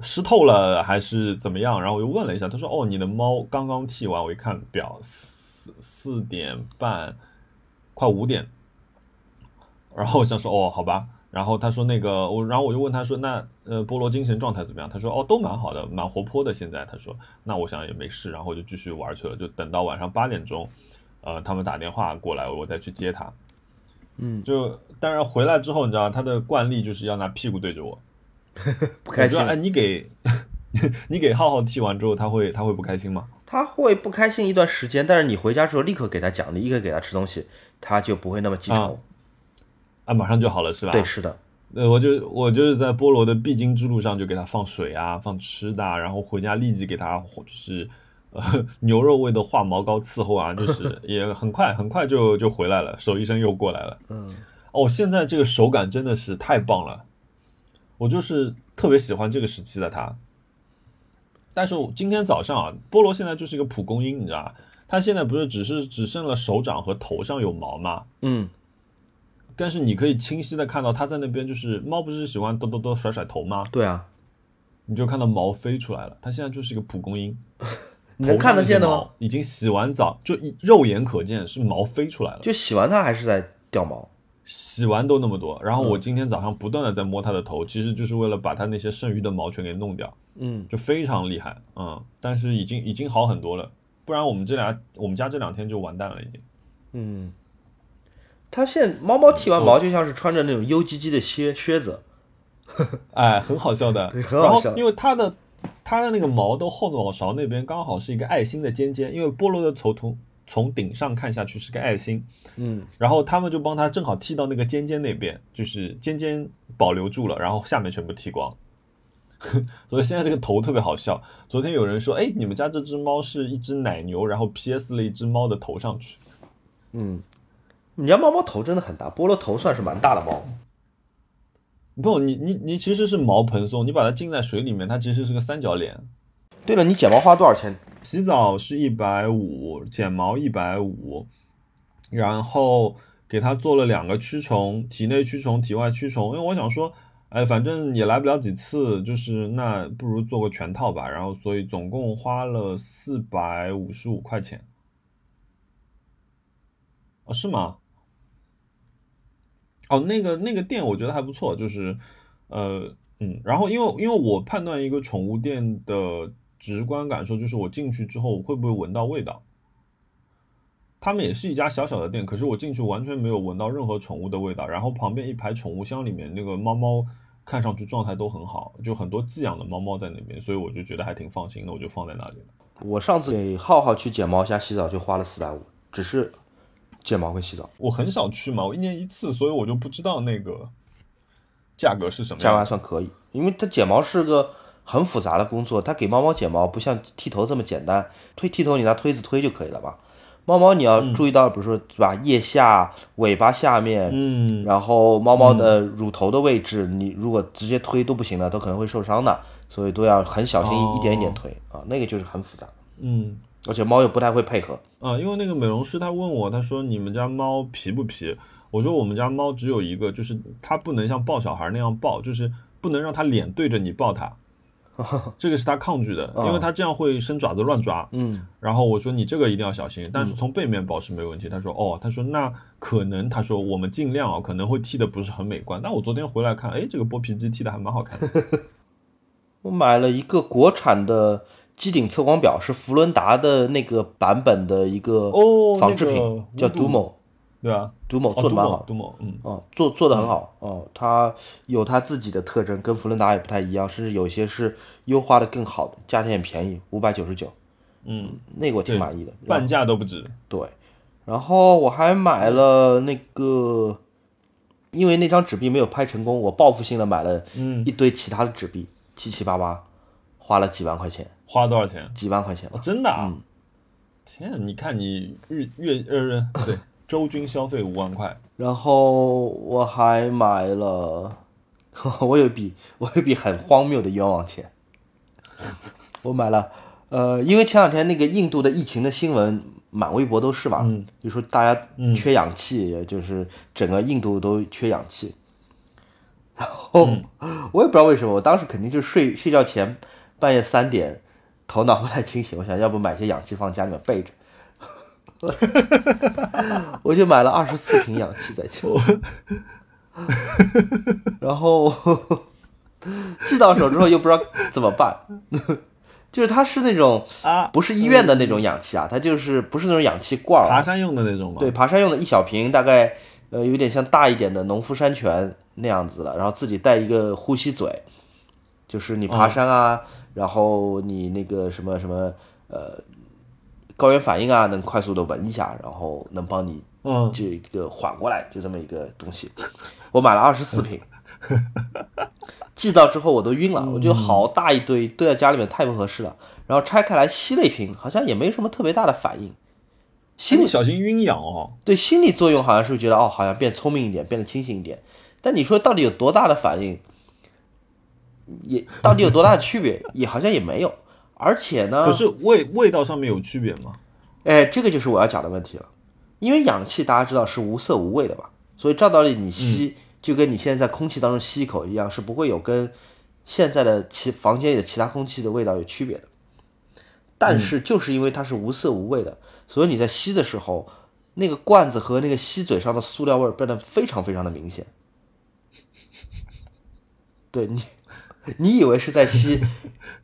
湿透了还是怎么样。然后我就问了一下，他说哦，你的猫刚刚剃完，我一看表四四点半，快五点。然后我想说哦，好吧。然后他说那个我，然后我就问他说，那呃，菠萝精神状态怎么样？他说哦，都蛮好的，蛮活泼的。现在他说，那我想也没事，然后就继续玩去了。就等到晚上八点钟，呃，他们打电话过来，我再去接他。嗯，就当然回来之后，你知道他的惯例就是要拿屁股对着我，不开心。哎，你给 你给浩浩剃完之后，他会他会不开心吗？他会不开心一段时间，但是你回家之后立刻给他奖励，立刻给他吃东西，他就不会那么记仇。啊，马上就好了是吧？对，是的。呃，我就我就是在菠萝的必经之路上，就给它放水啊，放吃的，啊然后回家立即给它就是呃 牛肉味的化毛膏伺候啊，就是 也很快很快就就回来了，手医生又过来了。嗯，哦，现在这个手感真的是太棒了，我就是特别喜欢这个时期的它。但是今天早上啊，菠萝现在就是一个蒲公英，你知道吧？它现在不是只是只剩了手掌和头上有毛吗？嗯。但是你可以清晰的看到它在那边，就是猫不是喜欢哆哆哆甩甩头吗？对啊，你就看到毛飞出来了，它现在就是一个蒲公英，你能看得见的吗？已经洗完澡，就肉眼可见是毛飞出来了。就洗完它还是在掉毛，洗完都那么多。然后我今天早上不断的在摸它的头，其实就是为了把它那些剩余的毛全给弄掉。嗯，就非常厉害，嗯，但是已经已经好很多了，不然我们这俩我们家这两天就完蛋了已经。嗯，它现在猫猫剃完毛就像是穿着那种 U G G 的靴靴子，哎，很好笑的，很好笑。然后因为它的它的那个毛的后脑勺那边刚好是一个爱心的尖尖，因为菠萝的头从从顶上看下去是个爱心，嗯，然后他们就帮它正好剃到那个尖尖那边，就是尖尖保留住了，然后下面全部剃光。所以现在这个头特别好笑。昨天有人说，哎，你们家这只猫是一只奶牛，然后 PS 了一只猫的头上去。嗯，你家猫猫头真的很大，菠萝头算是蛮大的猫。不，你你你其实是毛蓬松，你把它浸在水里面，它其实是个三角脸。对了，你剪毛花多少钱？洗澡是一百五，剪毛一百五，然后给它做了两个驱虫，体内驱虫，体外驱虫。因为我想说，哎，反正也来不了几次，就是那不如做个全套吧。然后所以总共花了四百五十五块钱。哦，是吗？哦，那个那个店我觉得还不错，就是，呃，嗯，然后因为因为我判断一个宠物店的直观感受就是我进去之后会不会闻到味道。他们也是一家小小的店，可是我进去完全没有闻到任何宠物的味道。然后旁边一排宠物箱里面那个猫猫看上去状态都很好，就很多寄养的猫猫在那边，所以我就觉得还挺放心的，我就放在那里了。我上次给浩浩去剪毛虾洗澡就花了四百五，只是剪毛跟洗澡，我很少去嘛，我一年一次，所以我就不知道那个价格是什么价格还。算可以。因为它剪毛是个很复杂的工作，它给猫猫剪毛不像剃头这么简单，推剃头你拿推子推就可以了吧？猫猫你要注意到，比如说是吧，腋下、尾巴下面，嗯，然后猫猫的乳头的位置，你如果直接推都不行的，都可能会受伤的，所以都要很小心哦一点一点推啊，那个就是很复杂，嗯，而且猫又不太会配合。啊，因为那个美容师他问我，他说你们家猫皮不皮？我说我们家猫只有一个，就是它不能像抱小孩那样抱，就是不能让它脸对着你抱它，这个是它抗拒的，因为它这样会伸爪子乱抓。嗯，然后我说你这个一定要小心，但是从背面抱是没问题。他说哦，他说那可能，他说我们尽量啊，可能会剃的不是很美观。但我昨天回来看，哎，这个剥皮机剃的还蛮好看的。我买了一个国产的机顶测光表，是福伦达的那个版本的一个哦仿制那个品，叫无度 Dumo。对啊，Dumo 哦做的蛮好，杜某，嗯，哦，做做的很好。哦，它有它自己的特征，跟福伦达也不太一样，甚至有些是优化的更好的，价钱也便宜，五百九十九，嗯，那个我挺满意的。半价都不止。对，然后我还买了那个，因为那张纸币没有拍成功，我报复性的买了嗯。一堆其他的纸币，七七八八，花了几万块钱，花多少钱？几万块钱哦，真的啊！嗯。天啊，你看你日月呃不对，周均消费五万块，然后我还买了，我有一笔我有一笔很荒谬的冤枉钱，我买了，呃，因为前两天那个印度的疫情的新闻满微博都是嘛，嗯。就说大家嗯。缺氧气，就是整个印度都缺氧气。然后、我也不知道为什么，我当时肯定就睡睡觉前半夜三点，头脑不太清醒，我想要不买些氧气放家里面备着。我就买了二十四瓶氧气在家，然后 寄到手之后又不知道怎么办，就是它是那种啊不是医院的那种氧气啊，它就是不是那种氧气罐爬山用的那种吗？对，爬山用的一小瓶，大概呃有点像大一点的农夫山泉那样子的，然后自己带一个呼吸嘴，就是你爬山啊，然后你那个什么什么呃高原反应啊，能快速的闻一下，然后能帮你嗯，这个缓过来，就这么一个东西。我买了二十四瓶，寄到之后我都晕了，我觉得好大一堆堆在家里面太不合适了。然后拆开来吸了一瓶，好像也没什么特别大的反应。心里小心晕痒哦。对心理作用好像是觉得哦，好像变聪明一点，变得清醒一点。但你说到底有多大的反应，也到底有多大的区别，也好像也没有。而且呢，可是味味道上面有区别吗？哎，这个就是我要讲的问题了。因为氧气大家知道是无色无味的吧？所以照道理你吸就跟你现在在空气当中吸一口一样，是不会有跟现在的其房间里的其他空气的味道有区别的。但是就是因为它是无色无味的，所以你在吸的时候，那个罐子和那个吸嘴上的塑料味儿变得非常非常的明显。对你，你以为是在吸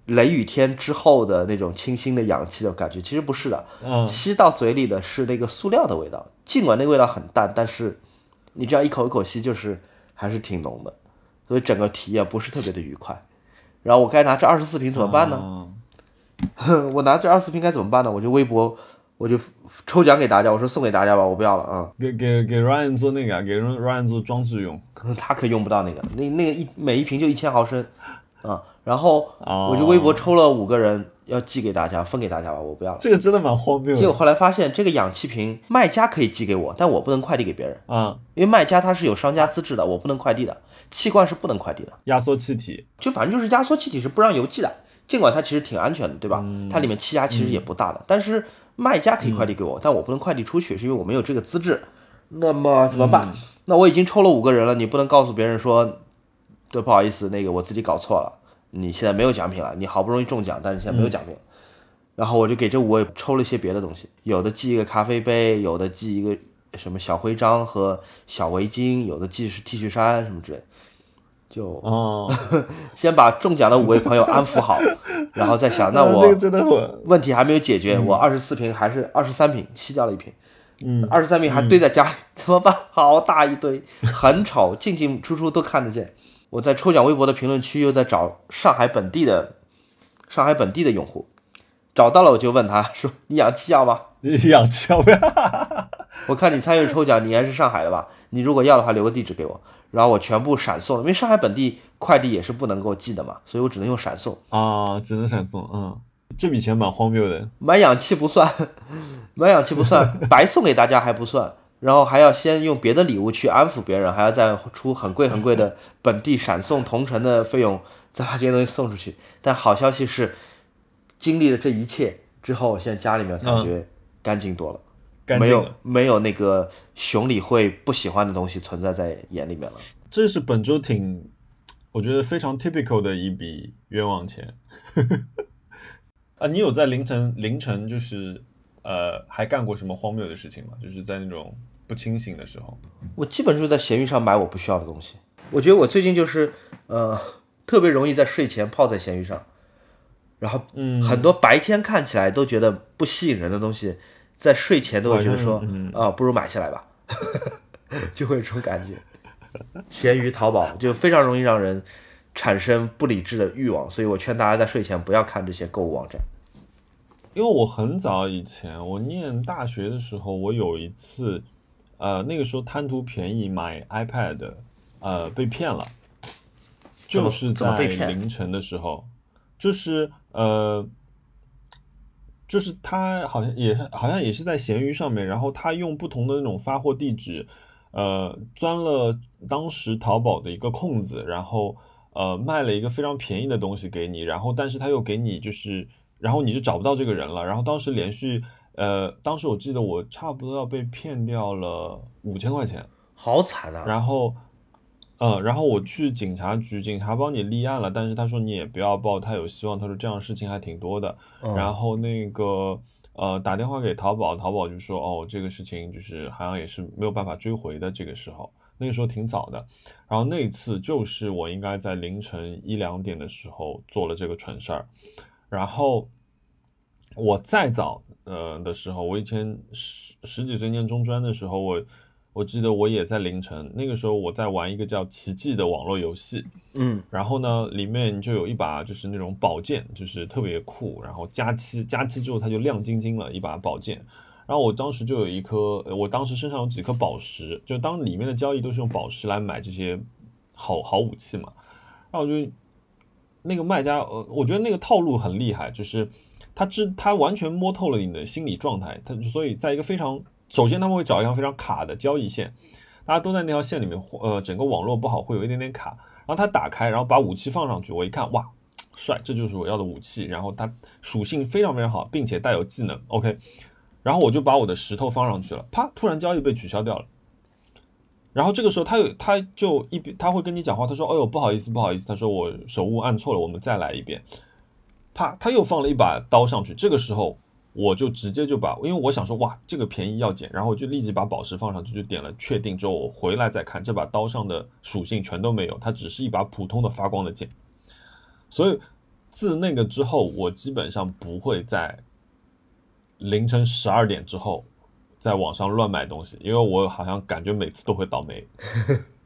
雷雨天之后的那种清新的氧气的感觉，其实不是的。嗯吸到嘴里的是那个塑料的味道，尽管那个味道很淡，但是你这样一口一口吸，就是还是挺浓的，所以整个体验不是特别的愉快。然后我该拿这二十四瓶怎么办呢？啊 我拿这二十四瓶该怎么办呢？我就微博，我就抽奖给大家，我说送给大家吧，我不要了啊、给给给 Ryan 做那个啊，给 Ryan 做装置用。嗯，他可用不到那个，那那个一每一瓶就一千毫升，啊、然后哦。我就微博抽了五个人，要寄给大家，分给大家吧，我不要了。这个真的蛮荒谬的。结果后来发现，这个氧气瓶卖家可以寄给我，但我不能快递给别人，啊！因为卖家他是有商家资质的，我不能快递的，气罐是不能快递的，压缩气体，就反正就是压缩气体是不让邮寄的，尽管它其实挺安全的，对吧？它里面气压其实也不大的，但是卖家可以快递给我，但我不能快递出去，是因为我没有这个资质。那么怎么办？那我已经抽了五个人了，你不能告诉别人说，对，不好意思，那个我自己搞错了，你现在没有奖品了，你好不容易中奖，但是现在没有奖品。然后我就给这五位抽了一些别的东西，有的寄一个咖啡杯，有的寄一个什么小徽章和小围巾，有的寄是 T 恤衫什么之类。就哦，先把中奖的五位朋友安抚好，然后再想，那这我个真的很，问题还没有解决，我二十四瓶还是二十三瓶，吸掉了一瓶，嗯，二十三瓶还堆在家里，怎么办？好大一堆，很丑，进进出出都看得见。我在抽奖微博的评论区又在找上海本地的上海本地的用户，找到了我就问他说：“你氧气要吗？你氧气要不要？我看你参与抽奖，你应该是上海的吧？你如果要的话，留个地址给我，然后我全部闪送，因为上海本地快递也是不能够寄的嘛，所以我只能用闪送。啊，只能闪送，嗯，这笔钱蛮荒谬的，买氧气不算，买氧气不算，白送给大家还不算，然后还要先用别的礼物去安抚别人，还要再出很贵很贵的本地闪送同城的费用，再把这些东西送出去。但好消息是，经历了这一切之后，现在家里面感觉干净多了，干净了。没有那个熊理会不喜欢的东西存在在眼里面了。这是本周挺，我觉得非常 typical 的一笔冤枉钱。啊，你有在凌晨凌晨就是呃还干过什么荒谬的事情吗？就是在那种不清醒的时候。我基本就是在闲鱼上买我不需要的东西。我觉得我最近就是呃特别容易在睡前泡在闲鱼上，然后嗯很多白天看起来都觉得不吸引人的东西，在睡前都会觉得说啊、不如买下来吧，就会有这种感觉。闲鱼、淘宝就非常容易让人产生不理智的欲望，所以我劝大家在睡前不要看这些购物网站。因为我很早以前，我念大学的时候，我有一次，呃，那个时候贪图便宜买 iPad，呃，被骗了，就是在怎么被骗？凌晨的时候，就是呃，就是他好像也是好像也是在闲鱼上面，然后他用不同的那种发货地址，呃，钻了当时淘宝的一个空子，然后呃卖了一个非常便宜的东西给你，然后但是他又给你就是，然后你就找不到这个人了，然后当时连续呃，当时我记得我差不多要被骗掉了五千块钱，好惨啊！然后。呃，然后我去警察局，警察帮你立案了，但是他说你也不要报，他有希望，他说这样的事情还挺多的。嗯然后那个呃打电话给淘宝，淘宝就说哦这个事情就是好像也是没有办法追回的。这个时候，那个时候挺早的。然后那一次就是我应该在凌晨一两点的时候做了这个蠢事儿。然后我再早呃的时候，我以前十十几岁念中专的时候，我我记得我也在凌晨，那个时候我在玩一个叫《奇迹》的网络游戏。嗯，然后呢，里面就有一把就是那种宝剑，就是特别酷，然后加七加七之后它就亮晶晶了一把宝剑。然后我当时就有一颗，呃我当时身上有几颗宝石，就当里面的交易都是用宝石来买这些好好武器嘛。然后我就那个卖家，呃，我觉得那个套路很厉害，就是他知他完全摸透了你的心理状态，他所以在一个非常首先他们会找一条非常卡的交易线，大家都在那条线里面，呃，整个网络不好，会有一点点卡。然后他打开，然后把武器放上去，我一看，哇，帅，这就是我要的武器。然后它属性非常非常好，并且带有技能，OK。然后我就把我的石头放上去了，啪，突然交易被取消掉了。然后这个时候他有他就一边他会跟你讲话，他说：“哎呦，不好意思，不好意思。”他说：“我手误按错了，我们再来一遍。”啪，他又放了一把刀上去。这个时候我就直接就把，因为我想说哇，这个便宜要捡，然后我就立即把宝石放上去，就点了确定之后，我回来再看这把刀上的属性全都没有，它只是一把普通的发光的剑。所以自那个之后，我基本上不会在凌晨十二点之后在网上乱买东西，因为我好像感觉每次都会倒霉。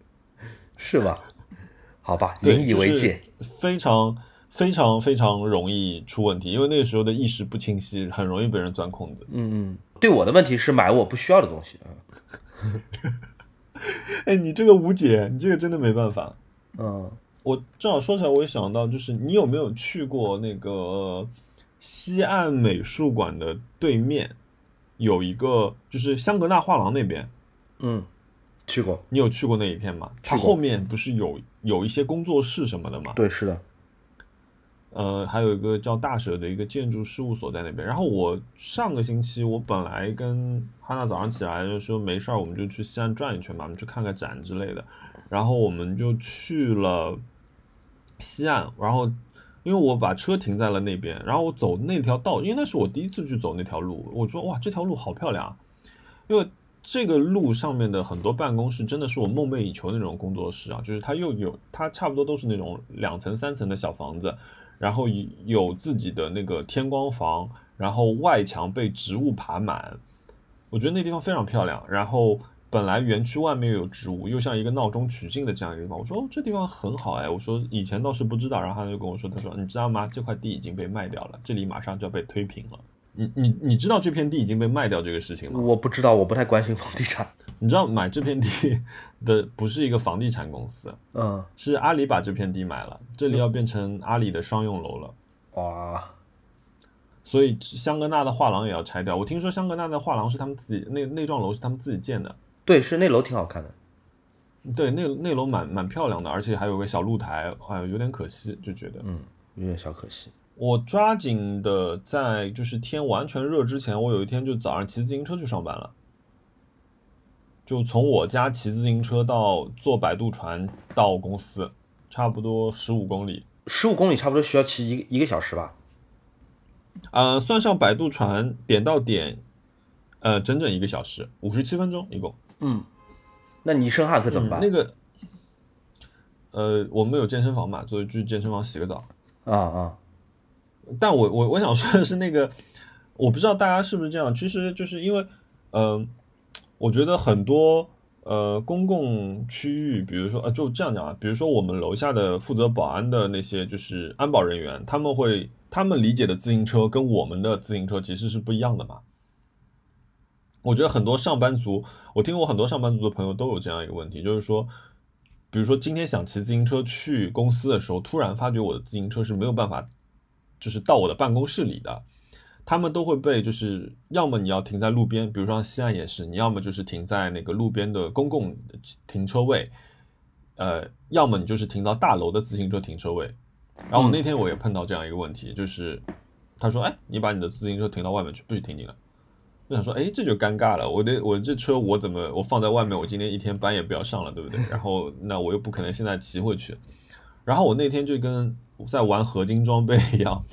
是吧？好吧，引以为戒。，就是非常非常非常容易出问题，因为那个时候的意识不清晰，很容易被人钻空子。嗯嗯，对我的问题是买我不需要的东西。哎，你这个无解，你这个真的没办法。嗯，我正好说起来，我也想到，就是你有没有去过那个西岸美术馆的对面有一个，就是香格纳画廊那边，嗯，去过。你有去过那一片吗？它后面不是有有一些工作室什么的吗？对，是的。呃，还有一个叫大舍的一个建筑事务所在那边。然后我上个星期，我本来跟哈娜早上起来就说没事儿，我们就去西岸转一圈吧，我们去看个展之类的。然后我们就去了西岸，然后因为我把车停在了那边，然后我走那条道，因为那是我第一次去走那条路，我说哇，这条路好漂亮，因为。这个路上面的很多办公室真的是我梦寐以求那种工作室啊，就是它又有它差不多都是那种两层三层的小房子，然后有自己的那个天光房，然后外墙被植物爬满，我觉得那地方非常漂亮。然后本来园区外面又有植物，又像一个闹中取静的这样一个地方，我说、哦、这地方很好哎，我说以前倒是不知道，然后他就跟我说，他说你知道吗？这块地已经被卖掉了，这里马上就要被推平了。你你你知道这片地已经被卖掉这个事情吗？我不知道，我不太关心房地产。你知道买这片地的不是一个房地产公司，嗯，是阿里把这片地买了，这里要变成阿里的商用楼了。哇，所以香格纳的画廊也要拆掉。我听说香格纳的画廊是他们自己那那幢楼是他们自己建的，对，是那楼挺好看的。对，那那楼蛮蛮漂亮的，而且还有个小露台，哎，有点可惜，就觉得。嗯，有点小可惜。我抓紧的在就是天完全热之前，我有一天就早上骑自行车去上班了，就从我家骑自行车到坐摆渡船到公司，差不多十五公里。十五公里差不多需要骑一个一个小时吧？呃，算上摆渡船点到点，呃，整整一个小时，五十七分钟一共。嗯，那你一身汗可怎么办？嗯那个，呃，我们有健身房嘛，所以去健身房洗个澡。啊啊，但我我我想说的是，那个我不知道大家是不是这样，其实就是因为，嗯、我觉得很多呃公共区域，比如说呃就这样讲啊，比如说我们楼下的负责保安的那些就是安保人员，他们会他们理解的自行车跟我们的自行车其实是不一样的嘛。我觉得很多上班族，我听过很多上班族的朋友都有这样一个问题，就是说，比如说今天想骑自行车去公司的时候，突然发觉我的自行车是没有办法，就是到我的办公室里的，他们都会被就是要么你要停在路边，比如说像西岸也是，你要么就是停在那个路边的公共停车位，呃，要么你就是停到大楼的自行车停车位。然后那天我也碰到这样一个问题，就是他说：“哎，你把你的自行车停到外面去，不许停你了。”我想说，哎，这就尴尬了。我的我这车我怎么我放在外面？我今天一天班也不要上了，对不对？然后那我又不可能现在骑回去。然后我那天就跟在玩合金装备一样，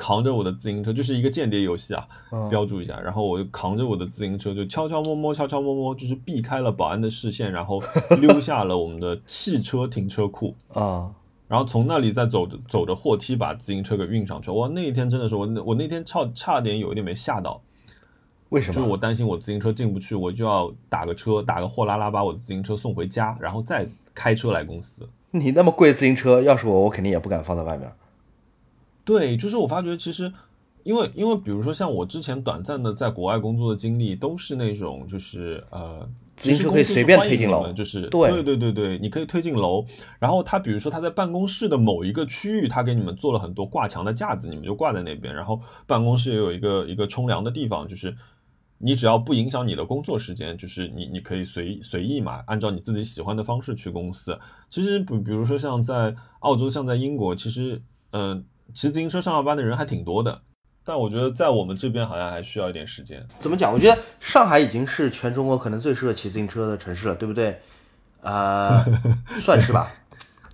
扛着我的自行车，就是一个间谍游戏啊，嗯标注一下。然后我就扛着我的自行车，就悄悄摸摸、悄悄摸摸，就是避开了保安的视线，然后溜下了我们的汽车停车库。啊，然后从那里再走着走着货梯把自行车给运上去。哇，那一天真的是我那我那天差差点有一点没吓到，为什么？就是我担心我自行车进不去，我就要打个车，打个货拉拉把我的自行车送回家，然后再开车来公司。你那么贵的自行车，要是我，我肯定也不敢放在外面。对，就是我发觉其实，因为因为比如说像我之前短暂的在国外工作的经历，都是那种就是呃，其实公司是随便推进楼就是对对对对对，你可以推进楼，然后他比如说他在办公室的某一个区域，他给你们做了很多挂墙的架子，你们就挂在那边，然后办公室也有一个一个冲凉的地方，就是。你只要不影响你的工作时间，就是你你可以随随意嘛，按照你自己喜欢的方式去公司。其实比比如说像在澳洲，像在英国，其实嗯、呃骑自行车上下班的人还挺多的，但我觉得在我们这边好像还需要一点时间。怎么讲？我觉得上海已经是全中国可能最适合骑自行车的城市了，对不对？呃，算是吧。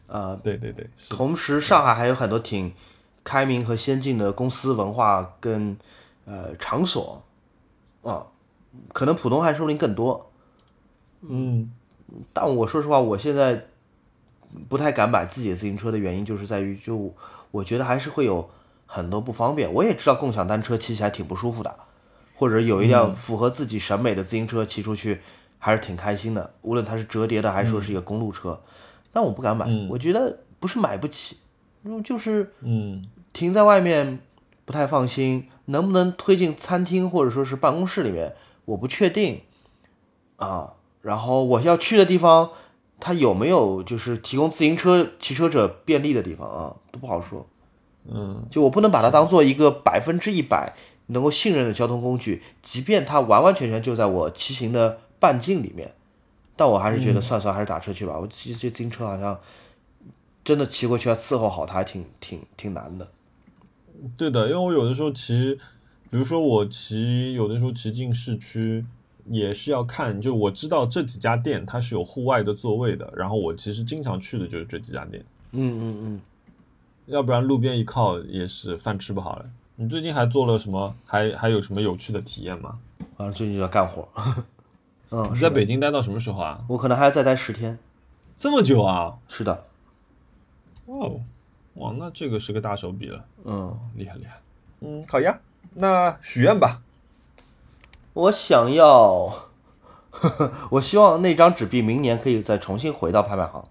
呃，对对对，同时上海还有很多挺开明和先进的公司文化跟呃场所啊，可能浦东还说不定更多。嗯但我说实话，我现在不太敢买自己的自行车的原因，就是在于，就我觉得还是会有很多不方便。我也知道共享单车骑起来挺不舒服的，或者有一辆符合自己审美的自行车骑出去还是挺开心的，无论它是折叠的还是说是一个公路车。但我不敢买，我觉得不是买不起，嗯就是嗯停在外面不太放心，能不能推进餐厅或者说是办公室里面，我不确定啊。然后我要去的地方，它有没有就是提供自行车骑车者便利的地方啊，都不好说。嗯就我不能把它当做一个百分之一百能够信任的交通工具，即便它完完全全就在我骑行的半径里面，但我还是觉得算算还是打车去吧。我骑这自行车好像真的骑过去要伺候好它，还挺挺挺难的。对的，因为我有的时候骑，比如说我骑，有的时候骑进市区也是要看，就我知道这几家店它是有户外的座位的，然后我其实经常去的就是这几家店，嗯嗯嗯。要不然路边一靠也是饭吃不好了。你最近还做了什么？还还有什么有趣的体验吗？反正最近就要干活。嗯，你在北京待到什么时候啊？我可能还要再待十天。这么久啊？是的，哦，哇，那这个是个大手笔了，嗯，厉害厉害。嗯，好呀，那许愿吧。我想要，呵 呵我希望那张纸币明年可以再重新回到拍卖行。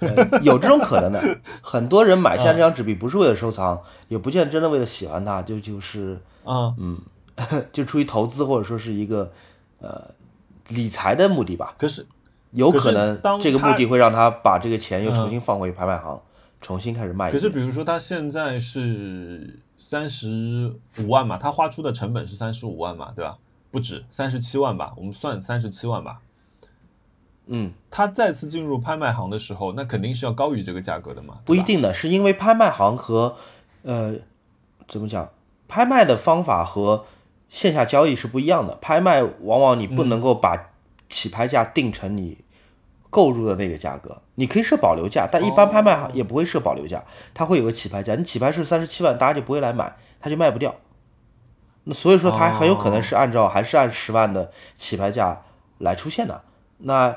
呃 有这种可能的，很多人买下这张纸币不是为了收藏，也不见真的为了喜欢它，就就是啊，嗯 就出于投资或者说是一个呃理财的目的吧。可是有可能这个目的会让他把这个钱又重新放回拍卖行，重新开始卖。可是比如说他现在是三十五万嘛，他花出的成本是三十五万嘛，对吧？不止三十七万吧，我们算三十七万吧。嗯，他再次进入拍卖行的时候，那肯定是要高于这个价格的嘛。不一定的，是因为拍卖行和呃怎么讲，拍卖的方法和线下交易是不一样的。拍卖往往你不能够把起拍价定成你购入的那个价格，你可以设保留价，但一般拍卖行也不会设保留价，它会有个起拍价。你起拍是三十七万，大家就不会来买，它就卖不掉。那所以说，它很有可能是按照还是按十万的起拍价来出现的。那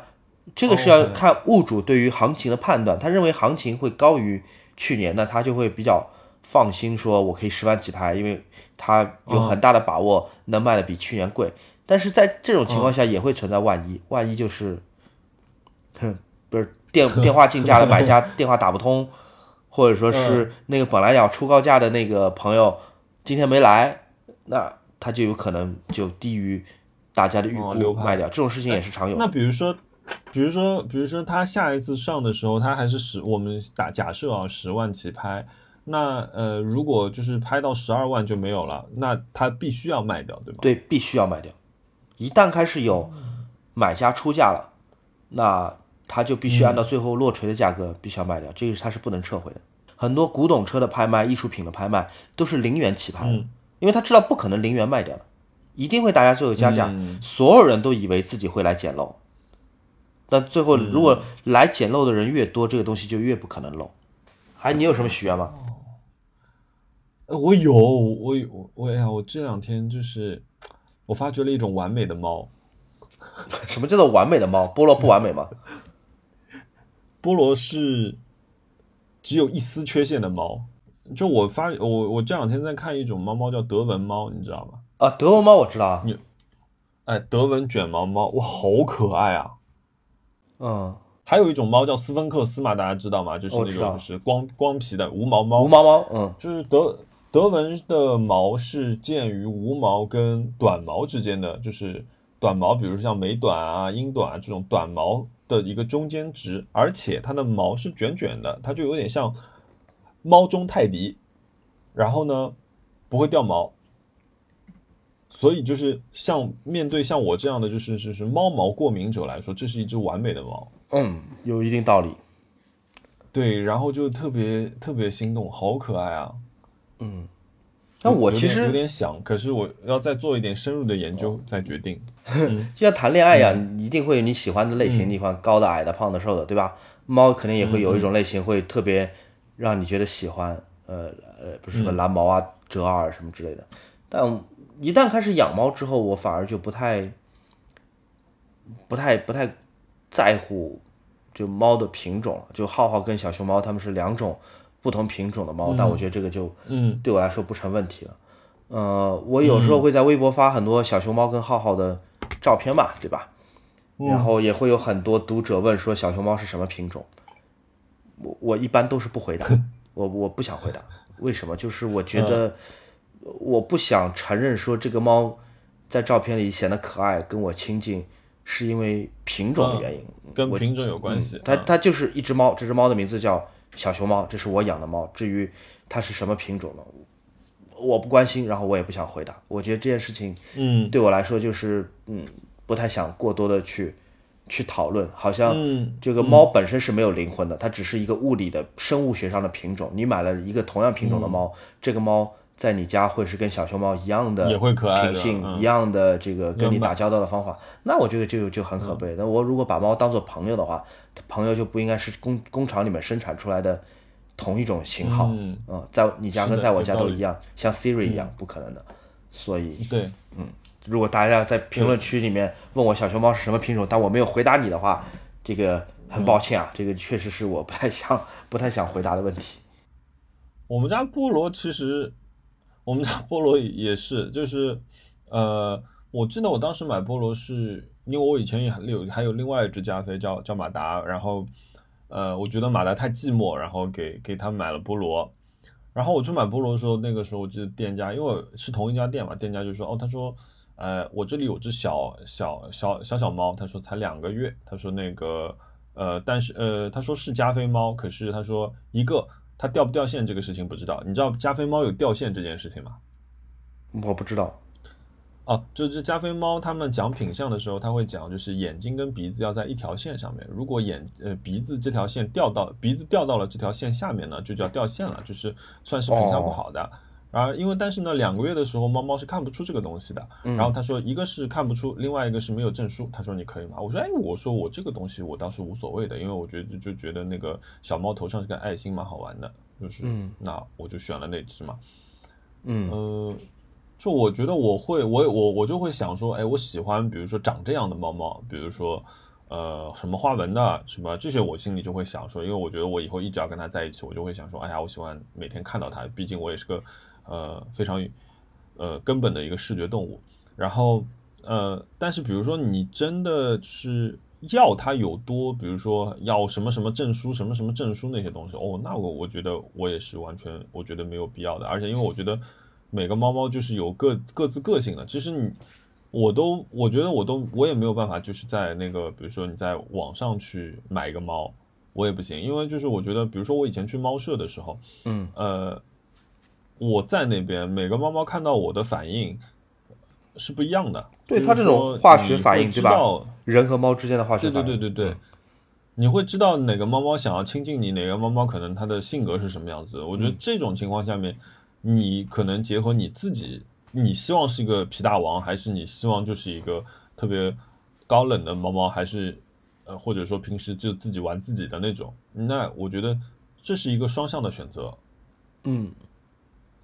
这个是要看物主对于行情的判断，他认为行情会高于去年，那他就会比较放心，说我可以十万起拍，因为他有很大的把握能卖的比去年贵。但是在这种情况下，也会存在万一，万一就是，哼，不是电电话竞价的买家 电话打不通，或者说是那个本来要出高价的那个朋友今天没来，那他就有可能就低于大家的预估卖掉，这种事情也是常有的。那比如说，比如说，比如说他下一次上的时候，他还是十，我们打假设啊，十万起拍。那呃，如果就是拍到十二万就没有了，那他必须要卖掉，对吗？对，必须要卖掉。一旦开始有买家出价了，那他就必须按照最后落锤的价格必须要卖掉，这个他是不能撤回的。很多古董车的拍卖、艺术品的拍卖都是零元起拍的，因为他知道不可能零元卖掉的，一定会大家最后加价，嗯所有人都以为自己会来捡漏，但最后如果来捡漏的人越多，这个东西就越不可能漏。还你有什么许愿吗？呃我有，我有，我哎呀，我这两天就是我发掘了一种完美的猫，什么叫做完美的猫？菠萝不完美吗？菠萝是只有一丝缺陷的猫。就我发我我这两天在看一种猫猫叫德文猫，你知道吗？啊，德文猫我知道啊，哎，德文卷毛猫，哇，好可爱啊！嗯，还有一种猫叫斯芬克斯嘛，大家知道吗？就是那种就是光光皮的无毛猫。无毛猫，嗯就是德德文的毛是介于无毛跟短毛之间的，就是短毛，比如像美短啊、英短啊这种短毛的一个中间值，而且它的毛是卷卷的，它就有点像猫中泰迪，然后呢不会掉毛。所以就是像面对像我这样的就是就是猫毛过敏者来说，这是一只完美的猫。嗯，有一定道理。对，然后就特别特别心动，好可爱啊！嗯，那我其实有点想，可是我要再做一点深入的研究再决定。就像谈恋爱一样，你一定会有你喜欢的类型，你喜欢高的、矮的、胖的、瘦的，对吧？猫肯定也会有一种类型会特别让你觉得喜欢，呃呃，不是什么蓝毛啊、折耳什么之类的。但一旦开始养猫之后，我反而就不太、不太、不太在乎就猫的品种了。就浩浩跟小熊猫它们是两种不同品种的猫，但我觉得这个就嗯对我来说不成问题了。呃，我有时候会在微博发很多小熊猫跟浩浩的照片嘛，对吧？然后也会有很多读者问说小熊猫是什么品种，我我一般都是不回答，我我不想回答，为什么？就是我觉得我不想承认说这个猫在照片里显得可爱，跟我亲近是因为品种的原因，跟品种有关系。它嗯它就是一只猫，这只猫的名字叫小熊猫，这是我养的猫。至于它是什么品种的，我不关心，然后我也不想回答。我觉得这件事情嗯。对我来说就是嗯，不太想过多的去去讨论，好像嗯这个猫本身是没有灵魂的，它只是一个物理的生物学上的品种。你买了一个同样品种的猫，这个猫在你家会是跟小熊猫一样的也会可爱品性，嗯。一样的这个跟你打交道的方法，那我觉得就就很可悲。那我如果把猫当做朋友的话，朋友就不应该是工工厂里面生产出来的同一种型号，嗯。在你家跟在我家都一样，像 Siri 一样，不可能的。所以，对，嗯如果大家在评论区里面问我小熊猫是什么品种，但我没有回答你的话，这个很抱歉啊，这个确实是我不太想不太想回答的问题。我们家菠萝其实，我们家菠萝也是，就是呃，我记得我当时买菠萝是因为我以前也有还有另外一只加菲叫叫马达，然后呃，我觉得马达太寂寞，然后给给他买了菠萝。然后我去买菠萝的时候，那个时候我记得店家，因为是同一家店嘛，店家就说，哦，他说，呃，我这里有只小小小小小猫，他说才两个月，他说那个，呃，但是呃，他说是加菲猫，可是他说一个它掉不掉线这个事情不知道，你知道加菲猫有掉线这件事情吗？我不知道，哦，就是加菲猫，他们讲品相的时候，他会讲，就是眼睛跟鼻子要在一条线上面。如果眼呃鼻子这条线掉到鼻子掉到了这条线下面呢，就叫掉线了，就是算是品相不好的。然后因为但是呢，两个月的时候猫猫是看不出这个东西的。然后他说，一个是看不出，另外一个是没有证书。他说你可以吗？我说哎，我说我这个东西我倒是无所谓的，因为我觉得就觉得那个小猫头上是个爱心蛮好玩的，就是、那我就选了那只嘛。嗯呃，就我觉得我会，我我我就会想说，哎，我喜欢，比如说长这样的猫猫，比如说，呃，什么花纹的，什么这些，我心里就会想说，因为我觉得我以后一直要跟它在一起，我就会想说，哎呀，我喜欢每天看到它，毕竟我也是个呃非常呃根本的一个视觉动物。然后呃，但是比如说你真的是要它有多，比如说要什么什么证书，什么什么证书那些东西，哦，那我我觉得我也是完全我觉得没有必要的，而且因为我觉得每个猫猫就是有各各自个性的，其实你。我都，我觉得我都，我也没有办法，就是在那个，比如说你在网上去买一个猫，我也不行，因为就是我觉得，比如说我以前去猫舍的时候，嗯，呃，我在那边每个猫猫看到我的反应是不一样的，对它这种化学反应对吧知道？人和猫之间的化学对对反应，对对对，你会知道哪个猫猫想要亲近你，哪个猫猫可能它的性格是什么样子。我觉得这种情况下面，你可能结合你自己，你希望是一个皮大王，还是你希望就是一个特别高冷的猫猫，还是呃或者说平时就自己玩自己的那种？那我觉得这是一个双向的选择。嗯，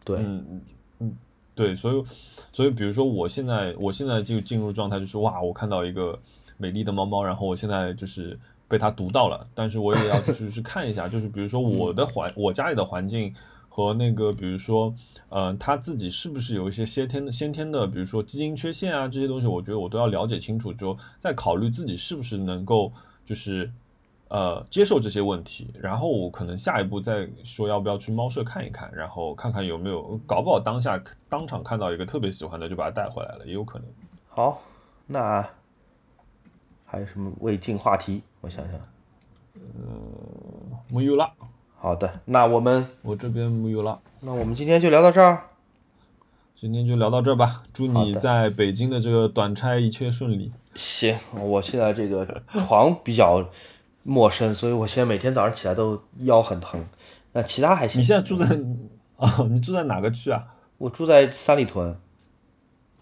对，嗯嗯，对，所以所以比如说我现在我现在就进入状态，就是哇，我看到一个美丽的猫猫，然后我现在就是被它读到了，但是我也要就是去看一下，就是比如说我的环我家里的环境和那个比如说呃他自己是不是有一些先天的先天的，比如说基因缺陷啊这些东西，我觉得我都要了解清楚，之后再考虑自己是不是能够就是。呃，接受这些问题，然后我可能下一步再说要不要去猫舍看一看，然后看看有没有，搞不好当下当场看到一个特别喜欢的，就把它带回来了，也有可能。好，那还有什么未尽话题？我想想。没有了，好的，那我们我这边没有了，那我们今天就聊到这儿。今天就聊到这儿吧。祝你在北京的这个短差一切顺利。行，我现在这个床比较陌生，所以我现在每天早上起来都腰很疼。那其他还行。你现在住在啊、你住在哪个区啊？我住在三里屯，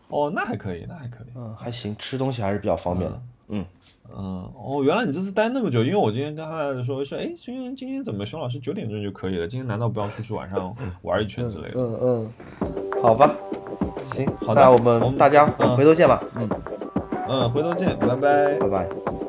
哦，那还可以，那还可以。嗯，还行，吃东西还是比较方便的。嗯，嗯嗯，哦，原来你这次待那么久，因为我今天跟他说说，哎，今天今天怎么熊老师九点钟就可以了？今天难道不要出去晚上玩一圈之类的？嗯嗯，好吧，行，好的那我我们们大家嗯回头见吧。嗯，嗯，回头见，拜拜拜。拜。